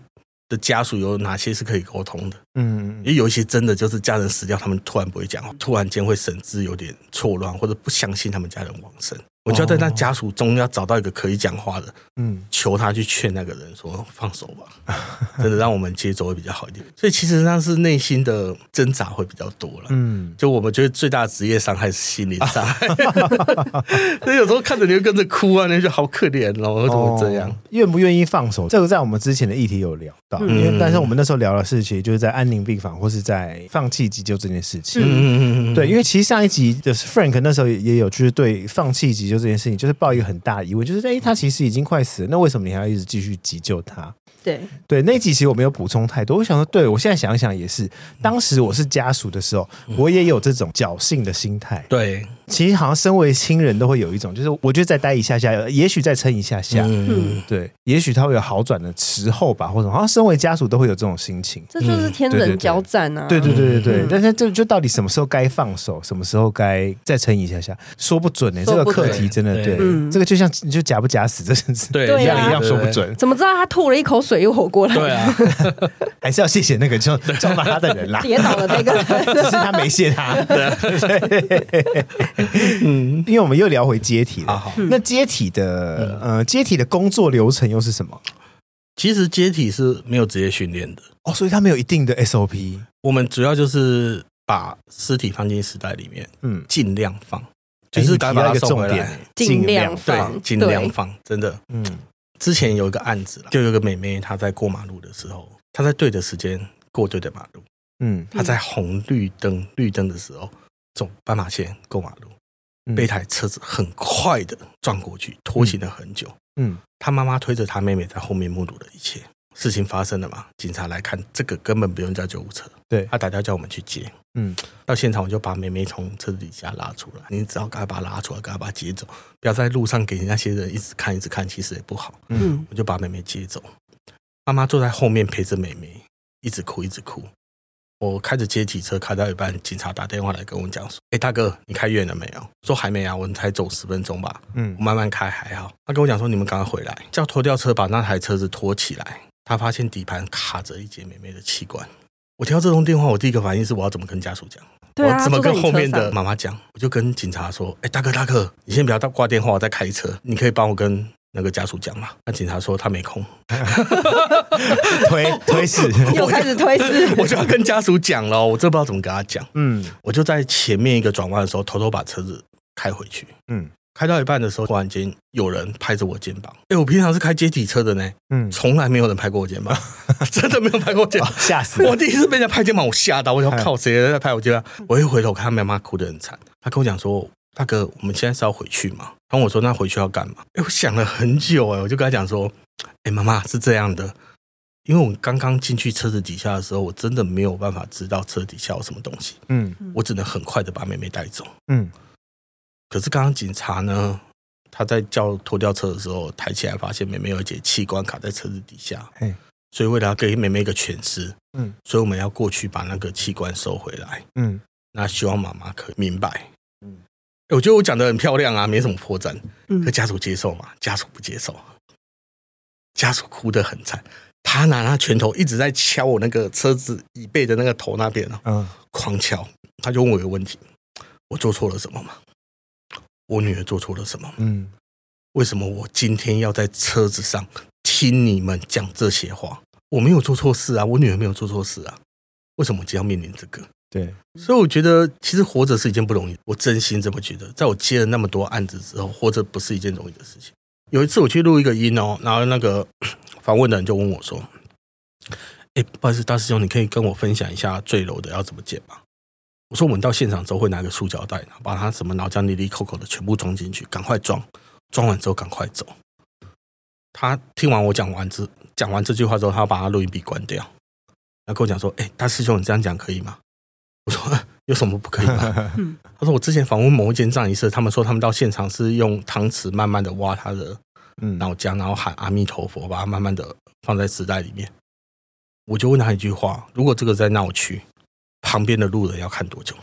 的家属有哪些是可以沟通的，嗯，也有一些真的就是家人死掉，他们突然不会讲话，突然间会神志有点错乱，或者不相信他们家人往生。我就要在他家属中要找到一个可以讲话的，嗯，求他去劝那个人说放手吧，真的让我们接走会比较好一点。所以其实那是内心的挣扎会比较多了，嗯，就我们觉得最大的职业伤害是心理伤害，所以有时候看着你会跟着哭啊，你就好可怜哦，为什么这样？愿不愿意放手？这个在我们之前的议题有聊到，因为但是我们那时候聊的事情就是在安宁病房或是在放弃急救这件事情，嗯嗯嗯，对，因为其实上一集的 Frank 那时候也有就是对放弃急救。就这件事情，就是抱一个很大的疑问，就是哎，他其实已经快死了，那为什么你还要一直继续急救他？对对，那集其实我没有补充太多。我想说，对我现在想想也是，当时我是家属的时候，我也有这种侥幸的心态。对。其实好像身为亲人都会有一种，就是我觉得再待一下下，也许再撑一下下，嗯，对，也许他会有好转的时候吧，或者好像身为家属都会有这种心情。这就是天人交战啊！对对对对对，但是这就到底什么时候该放手，什么时候该再撑一下下，说不准呢。这个课题真的对，这个就像就假不假死这件事，对一样一样说不准。怎么知道他吐了一口水又活过来？对啊，还是要谢谢那个就 抓把他的人啦，跌倒的那个。人，只是他没谢他。对，嗯。因为我们又聊回接体了，那接体的呃，接体的工作流程又是什么？其实接体是没有职业训练的。哦，所以他没有一定的 SOP。我们主要就是把尸体放进尸袋里面，嗯，尽量放，就是把它送回来，尽量放，尽量放，真的，嗯。之前有一个案子，就有个妹妹，她在过马路的时候，她在对的时间过对的马路，嗯，她在红绿灯绿灯的时候走斑马线过马路。被一台车子很快的撞过去，拖行了很久。嗯，她妈妈推着她妹妹在后面目睹了一切。事情发生了嘛？警察来看，这个根本不用叫救护车。对，他打电话叫我们去接。嗯，到现场我就把妹妹从车子底下拉出来。你只要赶快把她拉出来，赶快把她接走，不要在路上给那些人一直看一直看，其实也不好。嗯，我就把妹妹接走。妈妈坐在后面陪着妹妹，一直哭一直哭。我开着接体车开到一半，警察打电话来跟我讲说：“哎，大哥，你开远了没有？”说还没啊，我们才走十分钟吧。嗯，我慢慢开还好。他跟我讲说：“你们赶快回来，叫拖吊车把那台车子拖起来。”他发现底盘卡着一节妹妹的气管。我听到这通电话，我第一个反应是我要怎么跟家属讲？对啊，我怎么跟后面的妈妈讲？我就跟警察说：“哎，大哥大哥，你先不要挂电话，我在开车，你可以帮我跟。”那个家属讲嘛，那警察说他没空，推 推事，又开始推事，我就要跟家属讲了，我真不知道怎么跟他讲。嗯，我就在前面一个转弯的时候，偷偷把车子开回去。嗯，开到一半的时候，突然间有人拍着我肩膀。哎，我平常是开阶梯车的呢，嗯，从来没有人拍过我肩膀，真的没有拍过肩膀，吓死我！第一次被人家拍肩膀，我吓到，我想靠，谁在拍我肩膀？我一回头看，妈妈哭得很惨。他跟我讲说：“大哥，我们现在是要回去吗？”然后我说：“那回去要干嘛？”哎，我想了很久，哎，我就跟他讲说：“哎，妈妈是这样的，因为我刚刚进去车子底下的时候，我真的没有办法知道车底下有什么东西，嗯，我只能很快的把妹妹带走，嗯。”可是刚刚警察呢，他在叫拖吊车的时候，抬起来发现妹妹有一节器官卡在车子底下，所以为了要给妹妹一个全尸，嗯，所以我们要过去把那个器官收回来，嗯，那希望妈妈可以明白，嗯，我觉得我讲的很漂亮啊，没什么破绽，可家属接受吗？家属不接受，家属哭得很惨，他拿他拳头一直在敲我那个车子椅背的那个头那边啊，嗯，狂敲，他就问我一个问题：我做错了什么吗？我女儿做错了什么？嗯，为什么我今天要在车子上听你们讲这些话？我没有做错事啊，我女儿没有做错事啊，为什么我今天要面临这个？对，所以我觉得其实活着是一件不容易，我真心这么觉得。在我接了那么多案子之后，活着不是一件容易的事情。有一次我去录一个音哦，然后那个 访问的人就问我说：“哎，不好意思，大师兄，你可以跟我分享一下坠楼的要怎么解吗？”我说我们到现场之后会拿个塑胶袋，把他什么脑浆、里里扣扣的全部装进去，赶快装，装完之后赶快走。他听完我讲完之讲完这句话之后，他要把他录音笔关掉，他跟我讲说：“哎，大师兄，你这样讲可以吗？”我说：“有什么不可以吗？”他说：“我之前访问某一间葬仪社，他们说他们到现场是用汤匙慢慢的挖他的脑浆，然后喊阿弥陀佛，把它慢慢的放在纸袋里面。”我就问他一句话：“如果这个在闹区？”旁边的路人要看多久？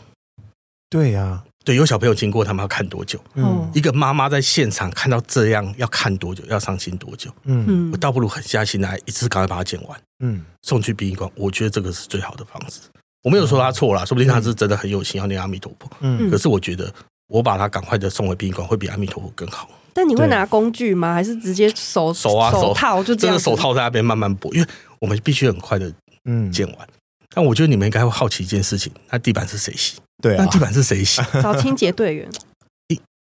对呀、啊，对，有小朋友经过，他们要看多久？嗯，一个妈妈在现场看到这样，要看多久？要伤心多久？嗯，我倒不如狠下心来，一次赶快把它剪完。嗯，送去殡仪馆，我觉得这个是最好的方式。我没有说他错了，说不定他是真的很有心要念阿弥陀佛。嗯，可是我觉得我把他赶快的送回殡仪馆，会比阿弥陀佛更好。但你会拿工具吗？还是直接手手啊手套就这样？真的手套在那边慢慢剥，因为我们必须很快的嗯剪完。但我觉得你们应该会好奇一件事情：那地板是谁洗？对啊，那地板是谁洗？找清洁队员。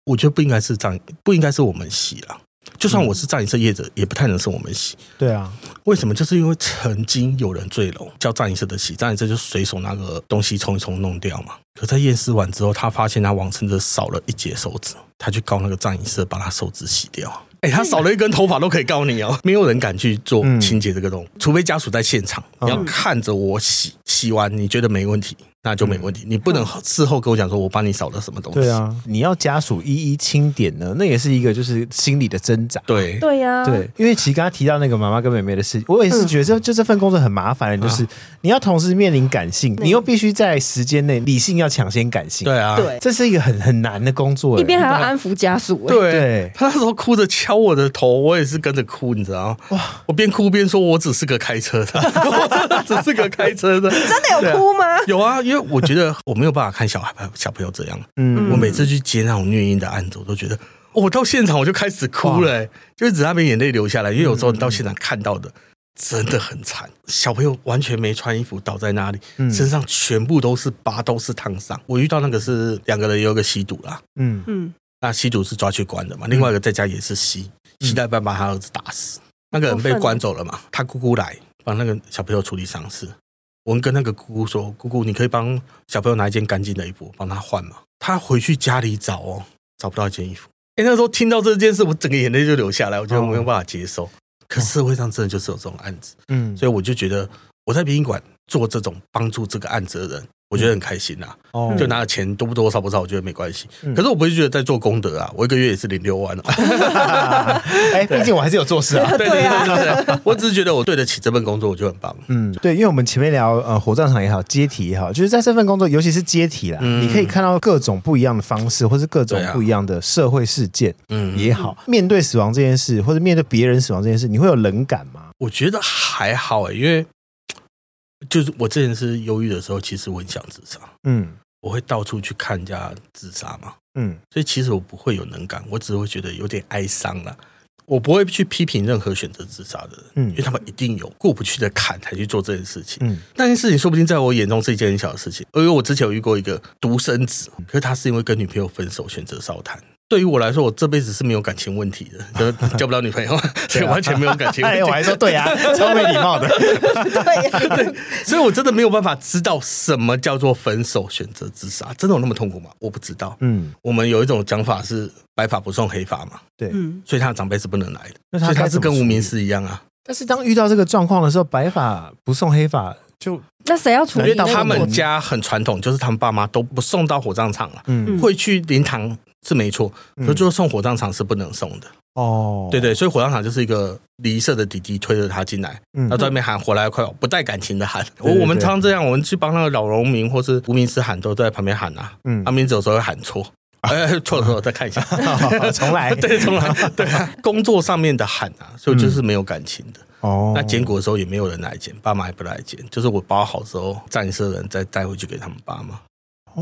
我觉得不应该是葬，不应该是我们洗啦。就算我是葬仪社业者，也不太能是我们洗。对啊，为什么？就是因为曾经有人坠楼，叫葬仪社的洗，葬仪社就随手拿个东西冲一冲弄掉嘛。可在验尸完之后，他发现他往生者少了一截手指，他去告那个葬仪社，把他手指洗掉。哎，他少了一根头发都可以告你哦，没有人敢去做清洁这个东西，除非家属在现场，你要看着我洗，洗完你觉得没问题。那就没问题，你不能事后跟我讲说我帮你扫了什么东西。对啊，你要家属一一清点呢，那也是一个就是心理的挣扎。对。对呀，对，因为其实刚刚提到那个妈妈跟妹妹的事，我也是觉得就这份工作很麻烦，就是你要同时面临感性，你又必须在时间内理性要抢先感性。对啊，对，这是一个很很难的工作，一边还要安抚家属。对，他那时候哭着敲我的头，我也是跟着哭，你知道吗？哇，我边哭边说，我只是个开车的，我真的只是个开车的。你 真的有哭吗？有啊，因为我觉得我。没有办法看小孩小朋友这样，嗯，我每次去接那种虐婴的案子，我都觉得，我到现场我就开始哭了，欸，就是只那边眼泪流下来，因为有时候你到现场看到的真的很惨，小朋友完全没穿衣服倒在那里，身上全部都是疤，都是烫伤。我遇到那个是两个人有个吸毒啦，嗯。嗯，那吸毒是抓去关的嘛，另外一个在家也是吸，吸到一半把他儿子打死，那个人被关走了嘛，他姑姑来帮那个小朋友处理丧事。我们跟那个姑姑说：“姑姑，你可以帮小朋友拿一件干净的衣服，帮他换吗？”他回去家里找哦，找不到一件衣服。哎，那时候听到这件事，我整个眼泪就流下来。我觉得我没有办法接受。可社会上真的就是有这种案子，嗯，所以我就觉得我在殡仪馆做这种帮助这个案子的人。我觉得很开心呐，哦，就拿了钱多不多少不少，我觉得没关系。可是我不会觉得在做功德啊，我一个月也是领六万哦。哎，毕竟我还是有做事啊。对对对对，我只是觉得我对得起这份工作，我就很棒。嗯，对，因为我们前面聊呃火葬场也好，接体也好，就是在这份工作，尤其是接体啦，你可以看到各种不一样的方式，或是各种不一样的社会事件，嗯也好，面对死亡这件事，或者面对别人死亡这件事，你会有冷感吗？我觉得还好哎，因为。就是我之前是忧郁的时候，其实我很想自杀。嗯，我会到处去看人家自杀嘛。嗯，所以其实我不会有能感，我只会觉得有点哀伤了。我不会去批评任何选择自杀的人，嗯，因为他们一定有过不去的坎才去做这件事情。嗯，那件事情说不定在我眼中是一件很小的事情。因为我之前有遇过一个独生子，可是他是因为跟女朋友分手选择烧炭。对于我来说，我这辈子是没有感情问题的，就 交不到女朋友，所以完全没有感情问题。哎，我还说对啊，超没礼貌的。对，对，所以我真的没有办法知道什么叫做分手选择自杀，真的有那么痛苦吗？我不知道。嗯，我们有一种讲法是白发不送黑发嘛，对，所以他的长辈是不能来的，所以他是跟无名氏一样啊。但是当遇到这个状况的时候，白发不送黑发，就那谁要处理？因为他们家很传统，就是他们爸妈都不送到火葬场了，嗯，会去灵堂。是没错，可是最后送火葬场是不能送的哦。对对，所以火葬场就是一个礼仪社的弟弟推着他进来，他在外面喊“火来快”，不带感情的喊。我我们常常这样，我们去帮那个老农民或是无名氏喊，都在旁边喊呐。嗯，他名字有时候会喊错，哎，错了错了，再看一下，重来，对，重来，对啊。工作上面的喊啊，所以就是没有感情的哦。那捡骨的时候也没有人来捡，爸妈也不来捡，就是我包好之后，葬仪社的人再带回去给他们爸妈。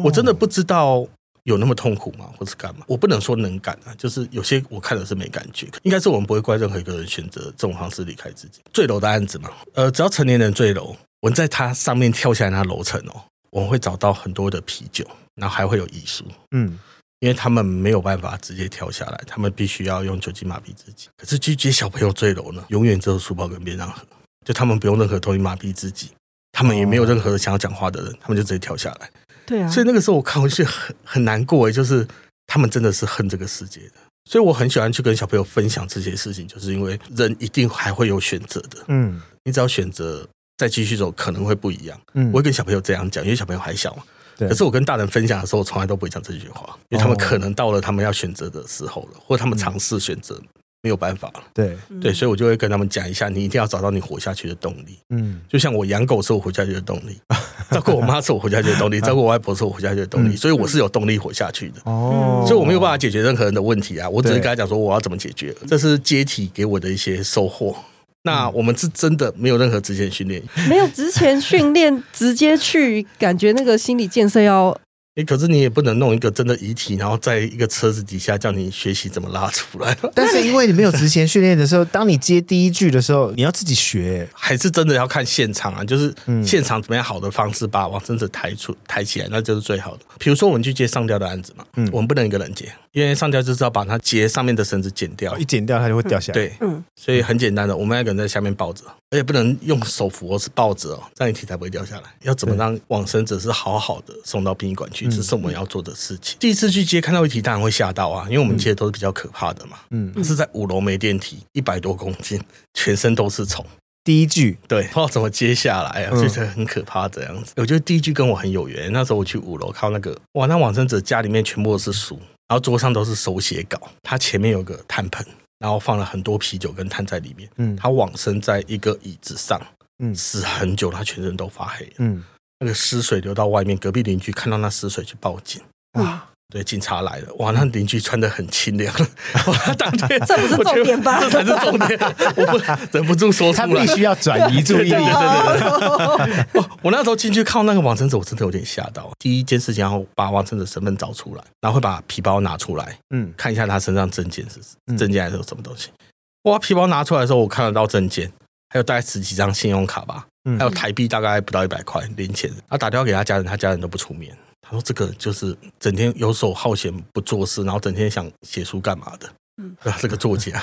我真的不知道。有那么痛苦吗？或是干嘛？我不能说能感啊，就是有些我看的是没感觉。应该是我们不会怪任何一个人选择这种方式离开自己。坠楼的案子嘛，呃，只要成年人坠楼，我们在他上面跳下来那楼层哦，我们会找到很多的啤酒，然后还会有遗书。嗯，因为他们没有办法直接跳下来，他们必须要用酒精麻痹自己。可是去接小朋友坠楼呢，永远只有书包跟便当盒，就他们不用任何东西麻痹自己，他们也没有任何想要讲话的人，他们就直接跳下来。对啊，所以那个时候我看回去很很难过，就是他们真的是恨这个世界的。所以我很喜欢去跟小朋友分享这些事情，就是因为人一定还会有选择的。嗯，你只要选择再继续走，可能会不一样。嗯，我会跟小朋友这样讲，因为小朋友还小嘛。对。可是我跟大人分享的时候，我从来都不会讲这句话，因为他们可能到了他们要选择的时候了，或者他们尝试选择。没有办法了，对对，所以我就会跟他们讲一下，你一定要找到你活下去的动力。嗯，就像我养狗是我活下去的动力，照顾我妈是我活下去的动力，照顾我外婆是我活下去的动力，所以我是有动力活下去的。哦，所以我没有办法解决任何人的问题啊，我只是跟他讲说我要怎么解决，这是阶梯给我的一些收获。那我们是真的没有任何之前训练，没有之前训练，直接去感觉那个心理建设要。哎，可是你也不能弄一个真的遗体，然后在一个车子底下叫你学习怎么拉出来。但是因为你没有之前训练的时候，当你接第一句的时候，你要自己学，还是真的要看现场啊？就是现场怎么样好的方式把往生者抬出抬起来，那就是最好的。比如说我们去接上吊的案子嘛，嗯，我们不能一个人接，因为上吊就是要把它接上面的绳子剪掉，一剪掉它就会掉下来。对，嗯，所以很简单的，我们要个人在下面抱着。而且不能用手扶，而是抱着哦，这样遗体才不会掉下来。要怎么让往生者是好好的送到殡仪馆去，这是我们要做的事情。第一次去接看到一体，当然会吓到啊，因为我们接的都是比较可怕的嘛。嗯，是在五楼没电梯，一百多公斤，全身都是虫。第一句对，不知道怎么接下来啊，觉得很可怕这样子。我觉得第一句跟我很有缘。那时候我去五楼看那个，哇，那往生者家里面全部都是书，然后桌上都是手写稿，他前面有个炭盆。然后放了很多啤酒跟炭在里面。嗯，他往生在一个椅子上，嗯，死很久，他全身都发黑。嗯，那个尸水流到外面，隔壁邻居看到那尸水去报警。哇，对，警察来了。哇，那邻居穿的很清凉。哇，当天这不是重点吧？这才是重点。我不 忍不住说出来，他必须要转移注意力。对对对。我那时候进去看那个王成子，我真的有点吓到。第一件事情要把王成子身份找出来，然后会把皮包拿出来，嗯，看一下他身上证件是证件还是有什么东西。哇，皮包拿出来的时候，我看得到证件，还有大概十几张信用卡吧，还有台币大概不到一百块零钱。他打电话给他家人，他家人都不出面。他说：“这个就是整天游手好闲不做事，然后整天想写书干嘛的？嗯，这个作家。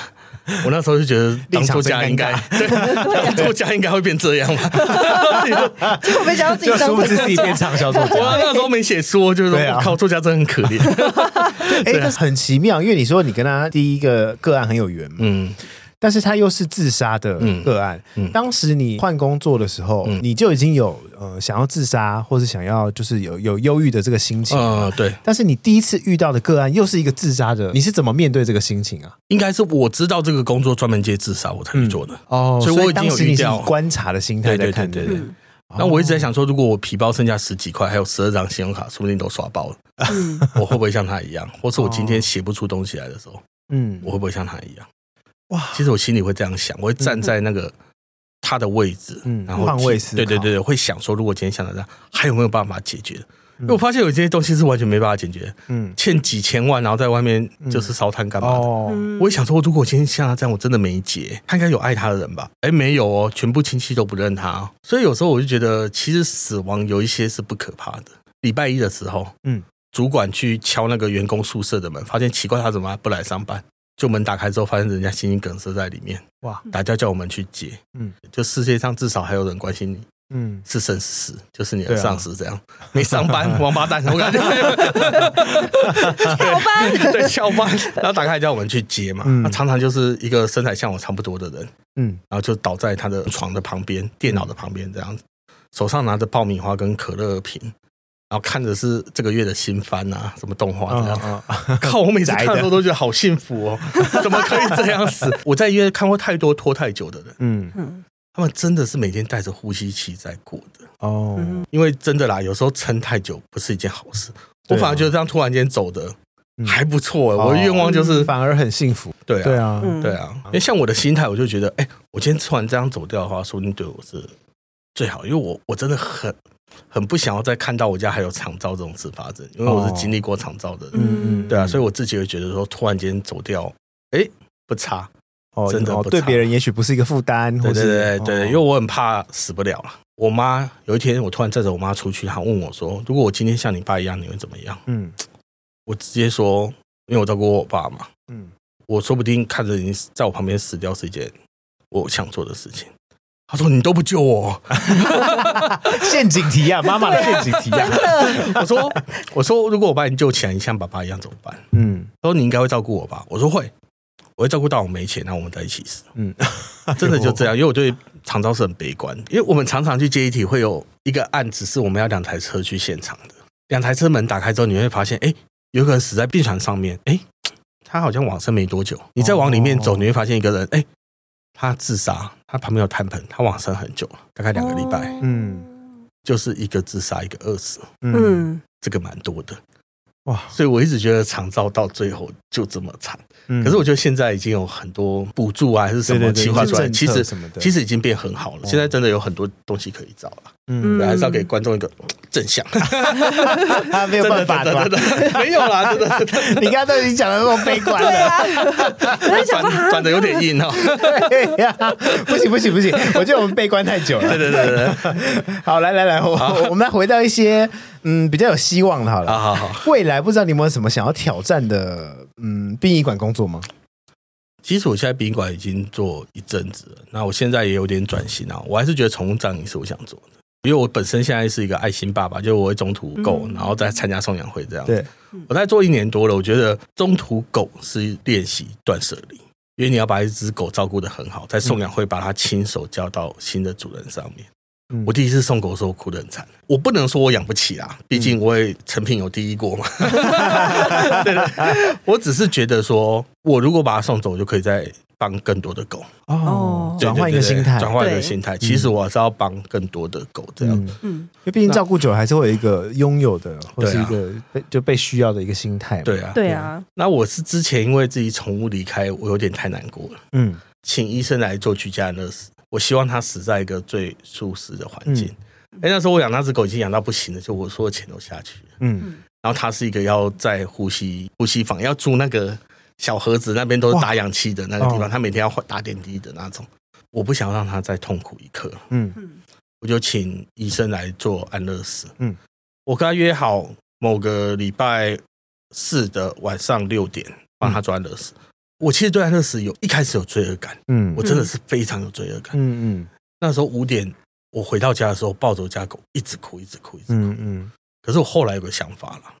我那时候就觉得当作家 应该，对，当作家应该会变这样吧。结果没想到自己当自己变畅销作家。我那时候没写书，就是说靠，作家真的很可怜。哎，这很奇妙，因为你说你跟他第一个个案很有缘嘛。嗯。”但是他又是自杀的个案。嗯嗯、当时你换工作的时候，嗯、你就已经有呃想要自杀，或是想要就是有有忧郁的这个心情。嗯，对。但是你第一次遇到的个案又是一个自杀的，你是怎么面对这个心情啊？应该是我知道这个工作专门接自杀，我才去做的。嗯、哦，所以我已经有遇到观察的心态在看。对对对对。那我一直在想说，如果我皮包剩下十几块，还有十二张信用卡，说不定都刷爆了。嗯、我会不会像他一样？或是我今天写不出东西来的时候，嗯，我会不会像他一样？哇，其实我心里会这样想，我会站在那个他的位置，嗯，然后换位思考，对对对，会想说，如果今天想到这样，还有没有办法解决？因为我发现有些东西是完全没办法解决，嗯，欠几千万，然后在外面就是烧炭干嘛的？哦，我也想说，如果今天像他这样，我真的没解，他应该有爱他的人吧？哎，没有哦，全部亲戚都不认他，所以有时候我就觉得，其实死亡有一些是不可怕的。礼拜一的时候，嗯。主管去敲那个员工宿舍的门，发现奇怪，他怎么不来上班？就门打开之后，发现人家心肌梗塞在里面，哇！打叫叫我们去接，嗯，就世界上至少还有人关心你，嗯，是生是死，就是你的上司这样，没上班，王八蛋，我感觉，翘班，对，翘班，然后打开叫我们去接嘛，他常常就是一个身材像我差不多的人，嗯，然后就倒在他的床的旁边，电脑的旁边这样子，手上拿着爆米花跟可乐瓶。然后看的是这个月的新番啊，什么动画这样。靠，我每次 看的时候都觉得好幸福哦，怎么可以这样死？我在医院看过太多拖太久的人，嗯嗯，他们真的是每天带着呼吸器在过的哦。因为真的啦，有时候撑太久不是一件好事。我反而觉得这样突然间走的还不错，我的愿望就是反而很幸福。对啊，对啊，对啊。因为像我的心态，我就觉得，哎，我今天突然这样走掉的话，说不定对我是最好，因为我我真的很。很不想要再看到我家还有长照这种事发生，因为我是经历过长照的人，嗯嗯，对啊，所以我自己会觉得说，突然间走掉，哎，不差，哦，真的不差，对别人也许不是一个负担，对对对对，因为我很怕死不了了。我妈有一天，我突然载着我妈出去，她问我说：“如果我今天像你爸一样，你会怎么样？”嗯，我直接说，因为我照顾过我爸嘛，嗯，我说不定看着你在我旁边死掉是一件我想做的事情。他说：“你都不救我，陷阱题啊，妈妈的陷阱题啊！”我说：“我说，如果我把你救起来，你像爸爸一样怎么办？”嗯，他说：“你应该会照顾我吧？”我说：“会，我会照顾到我没钱，然后我们在一起死。”嗯，真的就这样，因为我对长照是很悲观，因为我们常常去接一体，会有一个案子是我们要两台车去现场的，两台车门打开之后，你会发现，哎，有个人死在病床上面，哎，他好像往生没多久，你再往里面走，你会发现一个人，哎。他自杀，他旁边有炭盆，他往生很久了，大概两个礼拜。嗯，就是一个自杀，一个饿死。嗯，这个蛮多的。哇，所以我一直觉得长照到最后就这么惨。嗯，可是我觉得现在已经有很多补助啊，还是什么计划出来，其实其实已经变很好了。现在真的有很多东西可以找了。嗯，还是要给观众一个 正向。他没有办法，真的 没有啦，真的。你刚刚都已经讲的那么悲观了，转转的有点硬哦。对呀，不行不行不行，我觉得我们悲观太久了。对对对对，好，来来来，我我们来回到一些嗯比较有希望的，好了，好好好，未来不知道你有没有什么想要挑战的嗯殡仪馆工作吗？其实我现在殡仪馆已经做一阵子了，那我现在也有点转型啊，我还是觉得宠物葬仪是我想做的。因为我本身现在是一个爱心爸爸，就我会中途狗，然后再参加送养会这样。对，我在做一年多了，我觉得中途狗是练习断舍离，因为你要把一只狗照顾得很好，在送养会把它亲手交到新的主人上面。我第一次送狗的时候哭得很惨，我不能说我养不起啊，毕竟我也成品有第一过嘛。对，我只是觉得说，我如果把它送走，我就可以在。帮更多的狗哦，转换一个心态，转换一个心态。其实我还是要帮更多的狗这样。嗯，因为毕竟照顾久了还是会有一个拥有的，或是一个被就被需要的一个心态。对啊，对啊。那我是之前因为自己宠物离开，我有点太难过了。嗯，请医生来做居家安乐死，我希望它死在一个最舒适的环境。哎，那时候我养那只狗已经养到不行了，就我所有钱都下去了。嗯，然后它是一个要在呼吸呼吸房要住那个。小盒子那边都是打氧气的那个地方，他每天要打点滴的那种。我不想让他再痛苦一刻，嗯，我就请医生来做安乐死。嗯，我跟他约好某个礼拜四的晚上六点帮他做安乐死。我其实对安乐死有一开始有罪恶感，嗯，我真的是非常有罪恶感，嗯嗯。那时候五点我回到家的时候，抱着我家狗一直哭，一直哭，一直哭，嗯嗯。可是我后来有个想法了。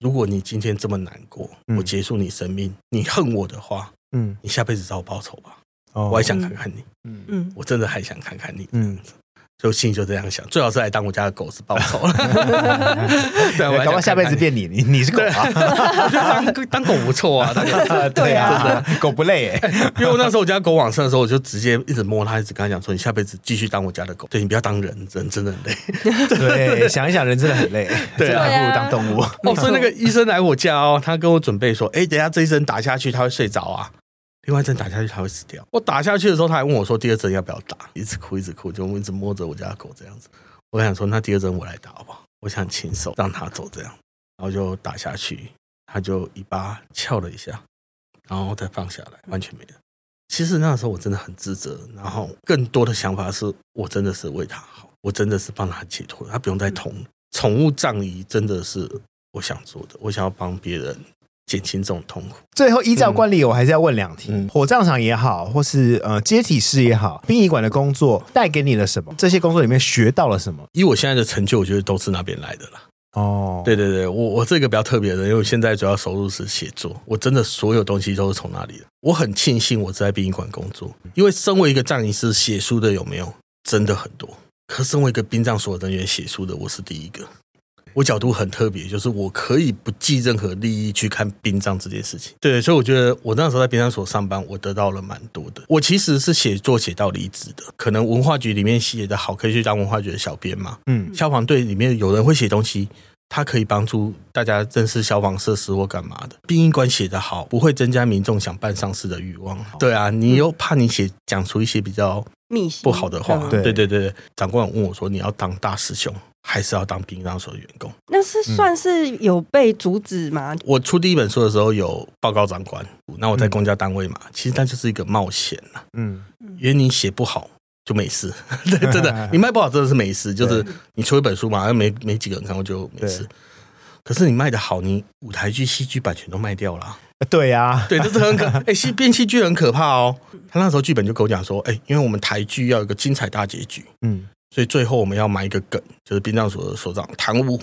如果你今天这么难过，我结束你生命，你恨我的话，嗯，你下辈子找我报仇吧，我还想看看你，嗯。嗯，我真的还想看看你，嗯。就心里就这样想，最好是来当我家的狗子报仇了。对，我搞不好下辈子变你，你你是狗啊？我觉得当当狗不错啊，对啊，狗不累哎。因为我那时候我家狗往生的时候，我就直接一直摸它，一直跟它讲说：“你下辈子继续当我家的狗，对你不要当人，人真的很累。”对，想一想人真的很累，对啊，还不如当动物。哦，所以那个医生来我家哦，他跟我准备说：“哎，等下这一针打下去，他会睡着啊。”另外一针打下去，他会死掉。我打下去的时候，他还问我说：“第二针要不要打？”一直哭，一直哭，就一直摸着我家狗这样子。我想说，那第二针我来打好不好？我想亲手让他走这样，然后就打下去，他就尾巴翘了一下，然后再放下来，完全没了。其实那个时候我真的很自责，然后更多的想法是我真的是为他好，我真的是帮他解脱，他不用再痛。宠物葬仪真的是我想做的，我想要帮别人减轻这种痛苦。最后，依照惯例，我还是要问两题：嗯、火葬场也好，或是呃接体师也好，殡仪馆的工作带给你了什么？这些工作里面学到了什么？以我现在的成就，我觉得都是那边来的啦。哦，对对对，我我这个比较特别的，因为我现在主要收入是写作，我真的所有东西都是从那里的。我很庆幸我在殡仪馆工作，因为身为一个葬仪师，写书的有没有真的很多？可身为一个殡葬所人员写书的，我是第一个。我角度很特别，就是我可以不计任何利益去看殡葬这件事情。对，所以我觉得我那时候在殡葬所上班，我得到了蛮多的。我其实是写作写到离职的，可能文化局里面写的好，可以去当文化局的小编嘛。嗯，消防队里面有人会写东西，他可以帮助大家认识消防设施或干嘛的。殡仪馆写得好，不会增加民众想办丧事的欲望。对啊，你又怕你写讲出一些比较不好的话。对对对对，长官问我说：“你要当大师兄？”还是要当殡葬所的员工，那是算是有被阻止吗？我出第一本书的时候有报告长官，那我在公家单位嘛，嗯、其实那就是一个冒险，嗯，因为你写不好就没事，对，真的，你卖不好真的是没事，就是你出一本书嘛，没没几个人看过就没事。可是你卖的好，你舞台剧、戏剧版权都卖掉了，对呀，对，这是很可，哎，戏编戏剧很可怕哦。他那时候剧本就跟我讲说，哎，因为我们台剧要有一个精彩大结局，嗯。所以最后我们要埋一个梗，就是殡葬所的所长贪污，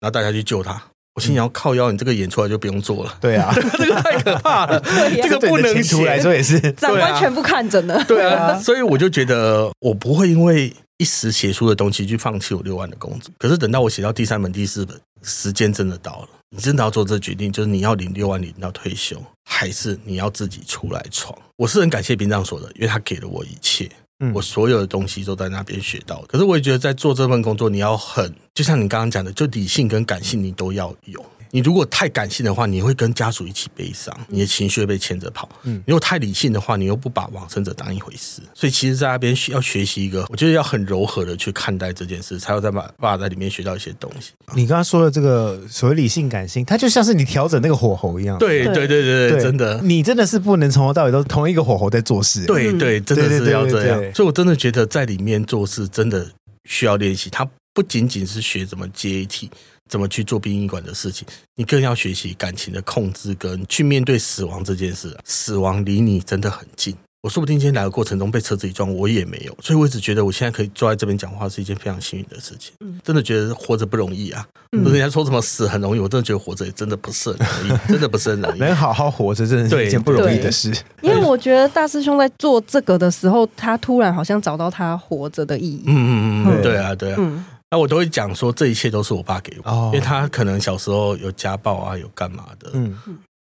然后大家去救他。我心想，靠腰，你这个演出来就不用做了。对啊，这个太可怕了，这个不能出来说也是。长官全部看着呢。对啊，所以我就觉得我不会因为一时写书的东西去放弃我六万的工资。可是等到我写到第三本、第四本，时间真的到了，你真的要做这决定，就是你要领六万领到退休，还是你要自己出来闯？我是很感谢殡葬所的，因为他给了我一切。我所有的东西都在那边学到，可是我也觉得在做这份工作，你要很，就像你刚刚讲的，就理性跟感性你都要有。你如果太感性的话，你会跟家属一起悲伤，你的情绪会被牵着跑。嗯，如果太理性的话，你又不把往生者当一回事。所以其实，在那边需要学习一个，我觉得要很柔和的去看待这件事，才有在把爸在里面学到一些东西。你刚刚说的这个所谓理性感性，它就像是你调整那个火候一样。对对对对对，真的，你真的是不能从头到尾都同一个火候在做事。对对，真的是要这样。所以我真的觉得在里面做事真的需要练习。它不仅仅是学怎么接体。怎么去做殡仪馆的事情？你更要学习感情的控制，跟去面对死亡这件事。死亡离你真的很近。我说不定今天来的过程中被车子一撞，我也没有。所以我一直觉得我现在可以坐在这边讲话是一件非常幸运的事情。嗯真的觉得活着不容易啊！人家说什么死很容易，我真的觉得活着也真的不是很容易，真的不是很容易。能好好活着，真的是一件不容易的事。因为我觉得大师兄在做这个的时候，他突然好像找到他活着的意义。嗯嗯嗯，对啊，对啊。嗯那我都会讲说，这一切都是我爸给我，因为他可能小时候有家暴啊，有干嘛的。嗯，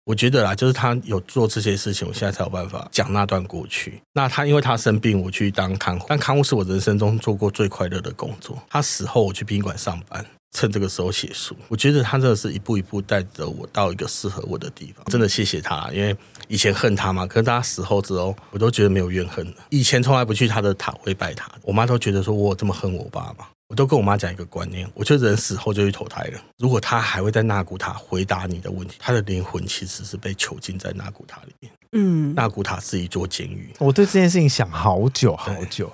我觉得啦，就是他有做这些事情，我现在才有办法讲那段过去。那他因为他生病，我去当看护，但看护是我人生中做过最快乐的工作。他死后，我去宾馆上班，趁这个时候写书。我觉得他真的是一步一步带着我到一个适合我的地方。真的谢谢他，因为以前恨他嘛，可是他死后之后，我都觉得没有怨恨了。以前从来不去他的塔会拜他，我妈都觉得说我有这么恨我爸吗？我都跟我妈讲一个观念，我觉得人死后就去投胎了。如果他还会在纳古塔回答你的问题，他的灵魂其实是被囚禁在纳古塔里面。嗯，纳古塔是一座监狱。我对这件事情想好久好久，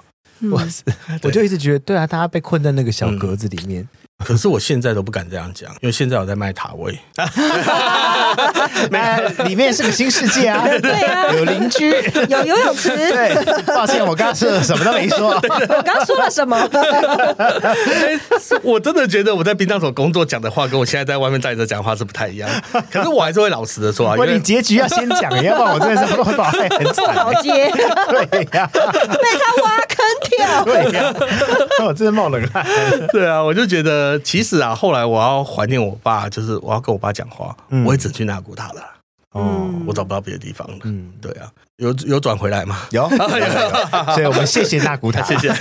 我 我就一直觉得，对啊，大家被困在那个小格子里面。可是我现在都不敢这样讲，因为现在我在卖塔位，里面是个新世界啊！对啊，有邻居，有游泳池。对，抱歉，我刚刚说了什么都没说。我刚刚说了什么？我真的觉得我在殡葬所工作讲的话，跟我现在在外面站着讲话是不太一样。可是我还是会老实的说啊，因为你结局要先讲，要不然我真的是会很惨。不好接，对呀，被他挖坑跳，对呀，我真的冒冷汗。对啊，我就觉得。呃，其实啊，后来我要怀念我爸，就是我要跟我爸讲话，嗯、我也只去那古塔了。哦，我找不到别的地方了。嗯，对啊，有有转回来吗？有，所以我们谢谢那古塔，谢谢。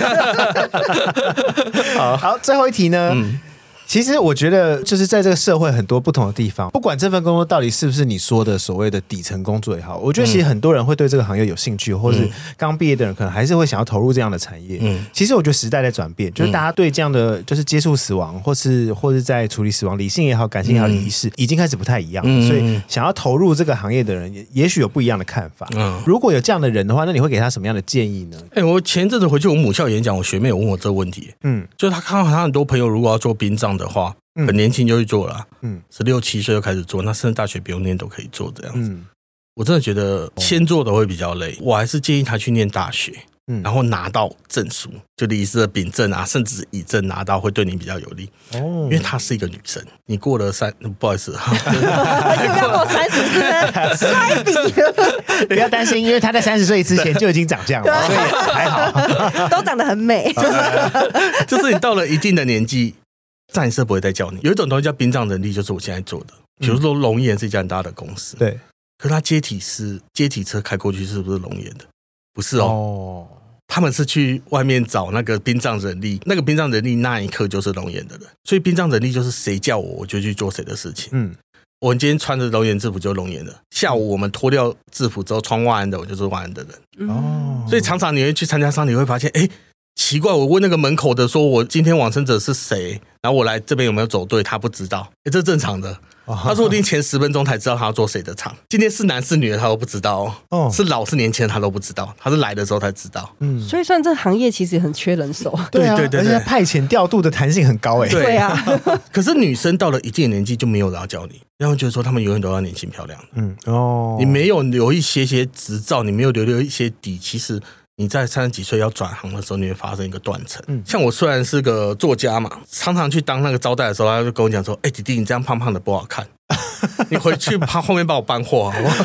好，好，最后一题呢？嗯其实我觉得，就是在这个社会很多不同的地方，不管这份工作到底是不是你说的所谓的底层工作也好，我觉得其实很多人会对这个行业有兴趣，或是刚毕业的人可能还是会想要投入这样的产业。嗯，其实我觉得时代在转变，就是大家对这样的就是接触死亡，或是或是在处理死亡，理性也好，感性也好，仪式已经开始不太一样了。所以想要投入这个行业的人，也也许有不一样的看法。嗯，如果有这样的人的话，那你会给他什么样的建议呢？哎，我前阵子回去我母校演讲，我学妹有问我这个问题。嗯，就是他看到他很多朋友如果要做殡葬的话。很年轻就去做了，嗯，十六七岁就开始做，那甚至大学不用念都可以做这样子。我真的觉得先做的会比较累，我还是建议他去念大学。嗯，然后拿到证书，就礼仪师的丙证啊，甚至乙证拿到会对你比较有利哦。因为她是一个女生，你过了三，不好意思，又要过三十岁 摔笔，不要担心，因为她在三十岁之前就已经长这样了，所以还好，都长得很美。就是就是你到了一定的年纪，葬仪社不会再叫你。有一种东西叫殡葬人力，就是我现在做的，比如说龙岩是一家很大的公司，对，可是他接体师接体车开过去是不是龙岩的？不是哦。他们是去外面找那个殡葬人力，那个殡葬人力那一刻就是龙岩的人，所以殡葬人力就是谁叫我我就去做谁的事情。嗯，我今天穿着龙岩制服就是龙岩的，下午我们脱掉制服之后穿万安的我就是万安的人。哦，所以常常你会去参加丧礼，你会发现，哎，奇怪，我问那个门口的说，我今天往生者是谁，然后我来这边有没有走对，他不知道，哎，这正常的。他说：“我定前十分钟才知道他要做谁的场，今天是男是女的他都不知道哦，是老是年轻人他都不知道，他是来的时候才知道。嗯，所以算这行业其实也很缺人手，对啊，对对对，而且派遣调度的弹性很高哎，对。啊。可是女生到了一定年纪就没有人要教你，然后觉得说他们永远都要年轻漂亮。嗯哦，你没有留一些些执照，你没有留留一些底，其实。”你在三十几岁要转行的时候，你会发生一个断层。嗯，像我虽然是个作家嘛，常常去当那个招待的时候，他就跟我讲说：“哎、欸，弟弟，你这样胖胖的不好看，你回去他后面帮我搬货好不好？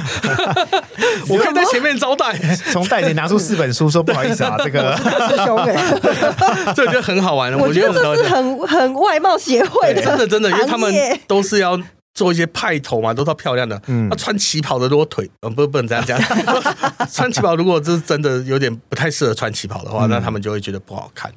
我可以在前面招待，从袋里拿出四本书，说不好意思啊，这个师兄哎，这就很好玩了。我觉得这是很很外貌协会的，真的真的，因为他们都是要。”做一些派头嘛，都是漂亮的。嗯，他穿旗袍的如果腿，嗯，不不能这样讲。穿旗袍如果这是真的有点不太适合穿旗袍的话，嗯、那他们就会觉得不好看。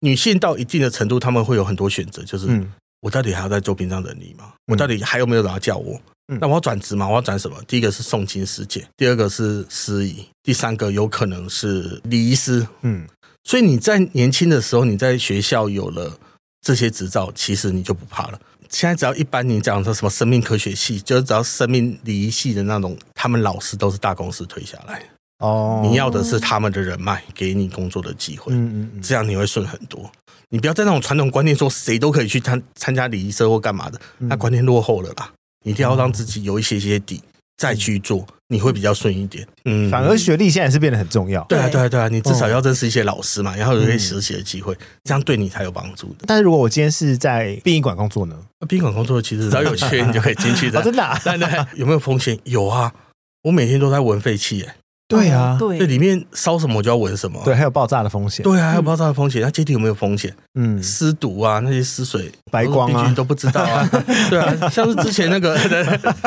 女性到一定的程度，他们会有很多选择，就是、嗯、我到底还要再做殡葬人力吗？嗯、我到底还有没有人要叫我？嗯、那我要转职吗？我要转什么？第一个是诵经师姐，第二个是司仪，第三个有可能是礼仪师。嗯，所以你在年轻的时候，你在学校有了这些执照，其实你就不怕了。现在只要一般你讲说什么生命科学系，就是只要生命礼仪系的那种，他们老师都是大公司推下来。哦，你要的是他们的人脉，给你工作的机会。嗯嗯，这样你会顺很多。你不要在那种传统观念说谁都可以去参参加礼仪社或干嘛的，那观念落后了啦。你一定要让自己有一些些底。再去做，你会比较顺一点。嗯，反而学历现在是变得很重要。对啊，对啊，对啊，你至少要认识一些老师嘛，然后有一些实习的机会，这样对你才有帮助的。但是如果我今天是在殡仪馆工作呢？殡仪馆工作其实只要有缺，你就可以进去的。真的？对对，有没有风险？有啊，我每天都在闻废气，哎。对啊，对，里面烧什么我就要闻什么。对，还有爆炸的风险。对啊，还有爆炸的风险。那接体有没有风险？嗯，湿毒啊，那些湿水、白光啊，都不知道啊。对啊，像是之前那个，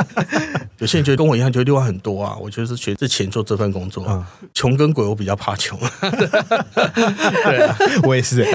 有些人觉得跟我一样，觉得六万很多啊。我就是学之前做这份工作，穷跟鬼，我比较怕穷。对啊，我也是。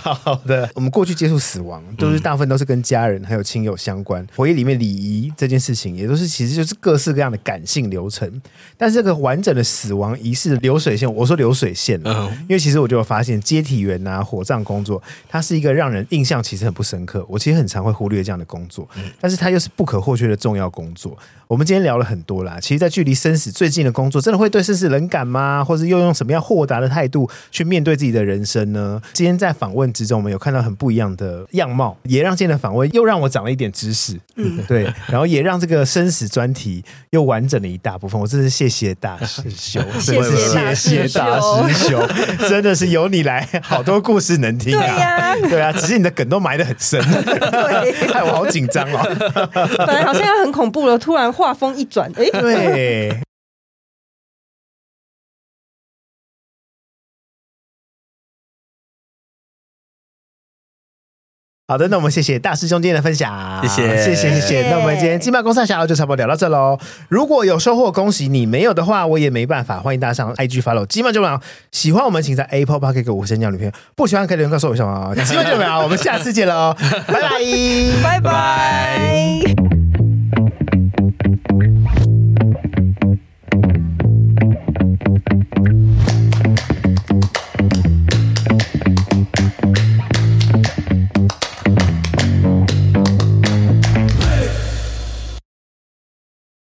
好的，我们过去接触死亡，都是大部分都是跟家人还有亲友相关。回忆里面礼仪这件事情，也都是其实就是各式各样的感性流程。但是这个完整的死亡仪式流水线，我说流水线，因为其实我就有发现接体员啊、火葬工作，它是一个让人印象其实很不深刻。我其实很常会忽略这样的工作，但是它又是不可或缺的重要工作。我们今天聊了很多啦，其实，在距离生死最近的工作，真的会对生死冷感吗？或是又用什么样豁达的态度去面对自己的人生呢？今天在访问之中，我们有看到很不一样的样貌，也让今天的访问又让我长了一点知识。嗯，对，然后也让这个生死专题又完整了一大部分。我真是谢谢大师兄，谢谢谢谢大师兄，真的是由你来，好多故事能听啊！对呀，对啊，只是你的梗都埋得很深，对，害 我好紧张哦。本来好像要很恐怖了，突然。画风一转，哎，对。好的，那我们谢谢大师兄今天的分享，谢谢谢谢谢谢。那我们今天金麦公社小号就差不多聊到这喽。如果有收获，恭喜你；没有的话，我也没办法。欢迎大家上 IG follow 金麦酒有。喜欢我们，请在 Apple Park 给五仙叫女朋友；不喜欢可以留言告诉我一下啊。金麦酒有，我们下次见喽，拜拜，拜拜。